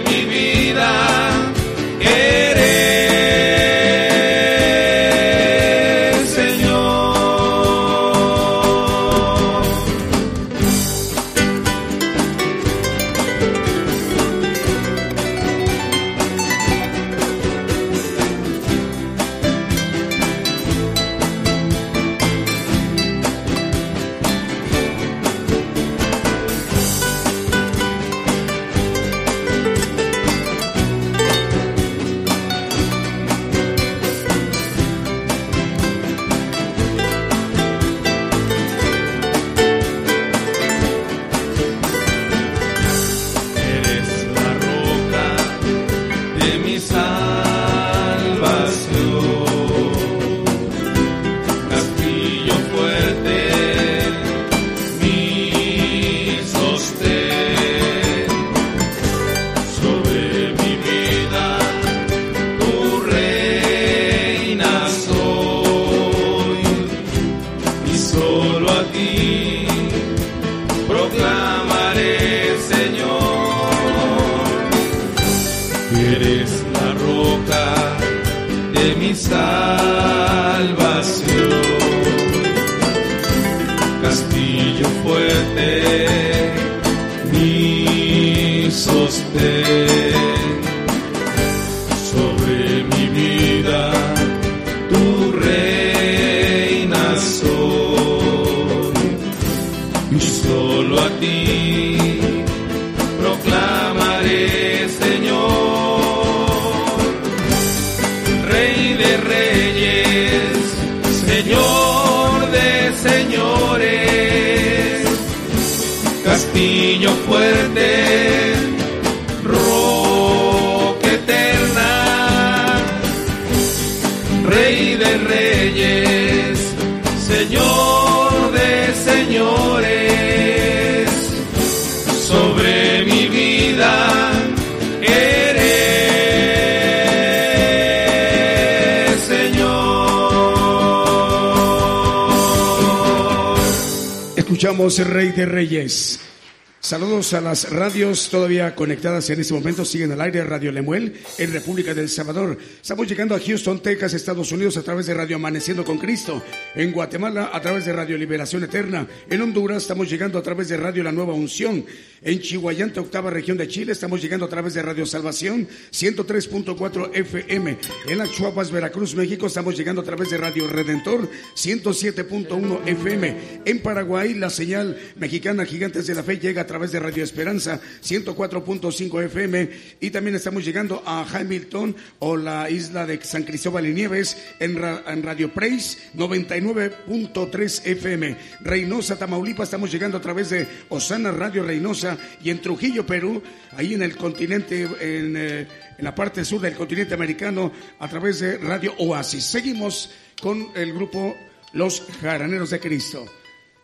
A las radios todavía conectadas en este momento. Siguen al aire Radio Lemuel en República del Salvador. Estamos llegando a Houston, Texas, Estados Unidos a través de Radio Amaneciendo con Cristo. En Guatemala a través de Radio Liberación Eterna. En Honduras estamos llegando a través de Radio La Nueva Unción. En Chihuayante, octava región de Chile, estamos llegando a través de Radio Salvación 103.4 FM. En las Chuapas, Veracruz, México, estamos llegando a través de Radio Redentor 107.1 FM. En Paraguay, la señal mexicana Gigantes de la Fe llega a través de Radio Esperanza 104.5 FM y también estamos llegando a Hamilton o la isla de San Cristóbal y Nieves en, Radio Praise 99.3 FM. Reynosa, Tamaulipas, estamos llegando a través de Osana Radio Reynosa y en Trujillo, Perú, ahí en el continente, en, eh, en la parte sur del continente americano, a través de Radio Oasis. Seguimos con el grupo Los Jaraneros de Cristo.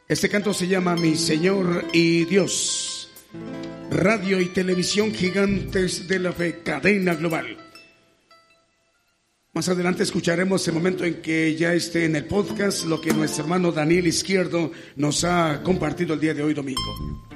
Este canto se llama Mi Señor y Dios. Radio y televisión gigantes de la fe, cadena global. Más adelante escucharemos el momento en que ya esté en el podcast lo que nuestro hermano Daniel Izquierdo nos ha compartido el día de hoy domingo.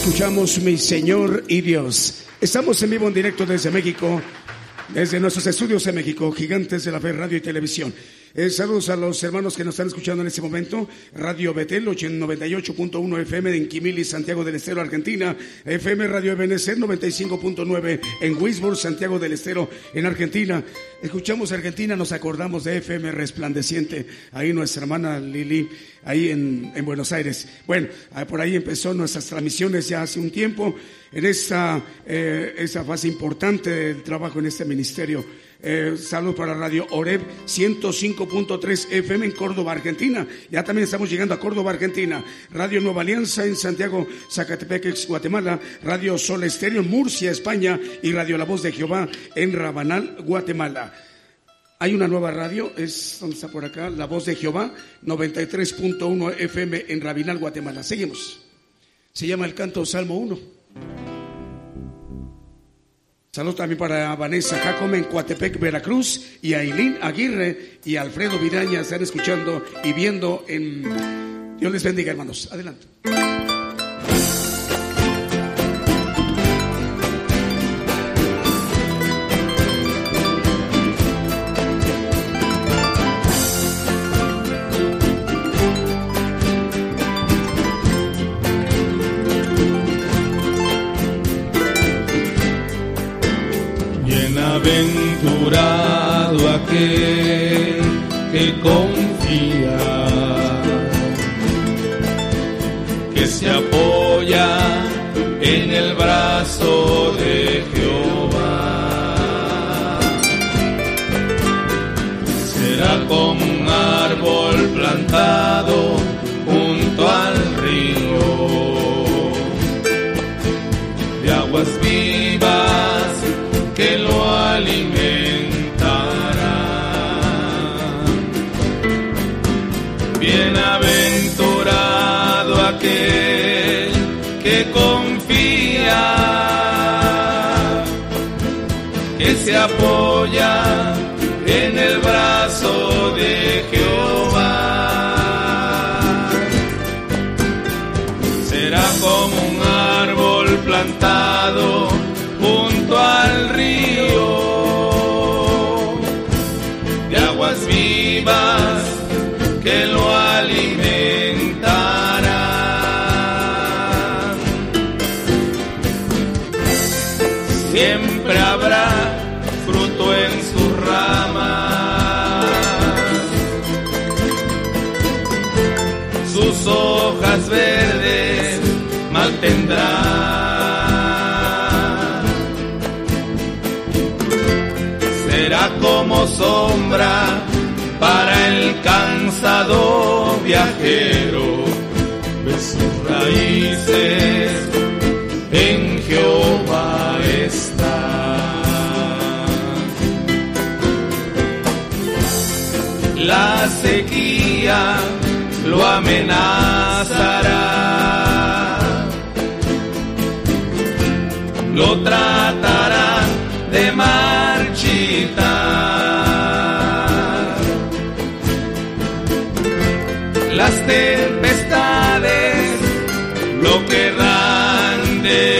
Escuchamos mi Señor y Dios. Estamos en vivo en directo desde México, desde nuestros estudios en México, Gigantes de la Fe Radio y Televisión. Eh, saludos a los hermanos que nos están escuchando en este momento. Radio Betel, 98.1 FM en Quimili, Santiago del Estero, Argentina. FM Radio Ebenecer, 95.9 en Wisborne, Santiago del Estero, en Argentina. Escuchamos Argentina, nos acordamos de FM Resplandeciente. Ahí nuestra hermana Lili, ahí en, Buenos Aires. Bueno, ah, por ahí empezó nuestras transmisiones ya hace un tiempo en esta, eh, esta fase importante del trabajo en este ministerio. Eh, salud para Radio Oreb 105.3 FM en Córdoba, Argentina. Ya también estamos llegando a Córdoba, Argentina. Radio Nueva Alianza en Santiago, Zacatepec, Guatemala. Radio Sol Estéreo en Murcia, España. Y Radio La Voz de Jehová en Rabanal, Guatemala. Hay una nueva radio, es donde está por acá, La Voz de Jehová, 93.1 FM en Rabinal, Guatemala. Seguimos. Se llama el canto Salmo 1. Saludos también para Vanessa Jacome en Coatepec, Veracruz, y Ailín Aguirre y Alfredo Viraña están escuchando y viendo en... Dios les bendiga, hermanos. Adelante. Bienaventurado aquel que confía, que se apoya en el brazo de Jehová. Que se apoya en el brazo de Jehová. Será como un árbol plantado junto al río como sombra para el cansado viajero de sus raíces en Jehová está. La sequía lo amenazará, lo tratarán de marchitar. Tempestades lo querrán derribar,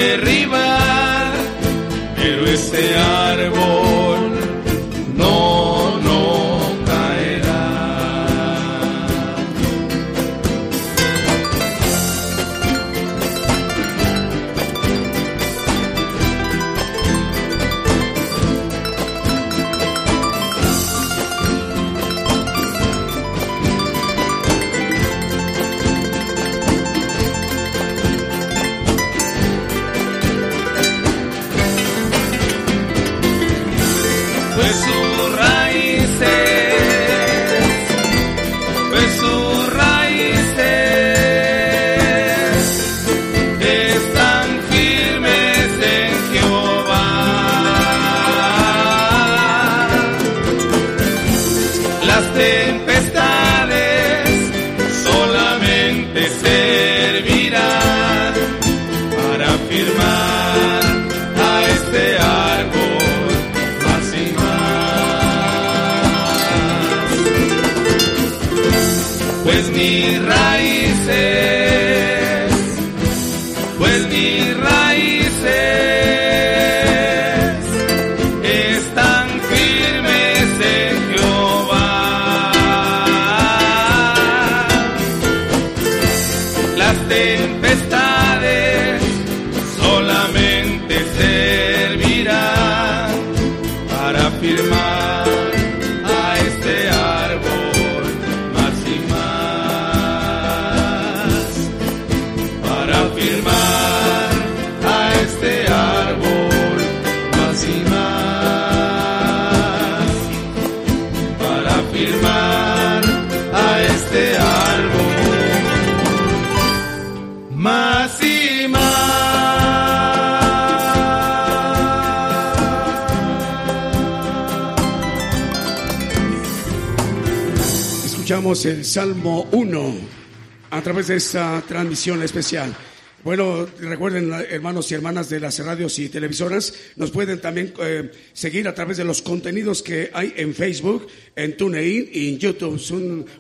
esta transmisión especial. Bueno, recuerden, hermanos y hermanas de las radios y televisoras, nos pueden también eh, seguir a través de los contenidos que hay en Facebook, en TuneIn y en YouTube. Es,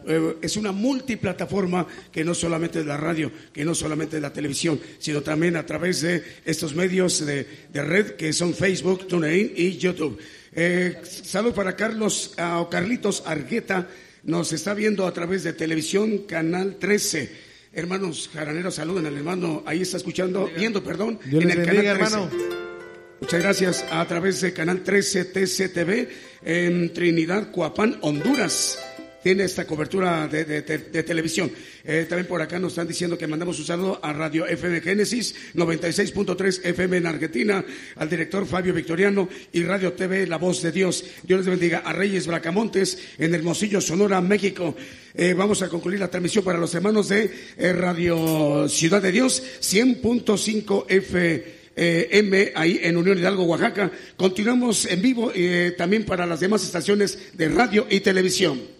eh, es una multiplataforma que no solamente es la radio, que no solamente es la televisión, sino también a través de estos medios de, red que son Facebook, TuneIn y YouTube. Eh, salud para Carlos o Carlitos Argueta nos está viendo a través de televisión, canal 13. Hermanos jaraneros, saluden al hermano, ahí está escuchando, viendo, perdón, en el canal hermano. Muchas gracias a través de canal 13 TCTV en Trinidad, Coapán, Honduras tiene esta cobertura de, televisión. Eh, también por acá nos están diciendo que mandamos un saludo a Radio FM Génesis 96.3 FM en Argentina, al director Fabio Victoriano y Radio TV La Voz de Dios. Dios les bendiga a Reyes Bracamontes en Hermosillo, Sonora, México. Eh, vamos a concluir la transmisión para los hermanos de eh, Radio Ciudad de Dios 100.5 FM. ahí en Unión Hidalgo, Oaxaca. Continuamos en vivo también para las demás estaciones de radio y televisión.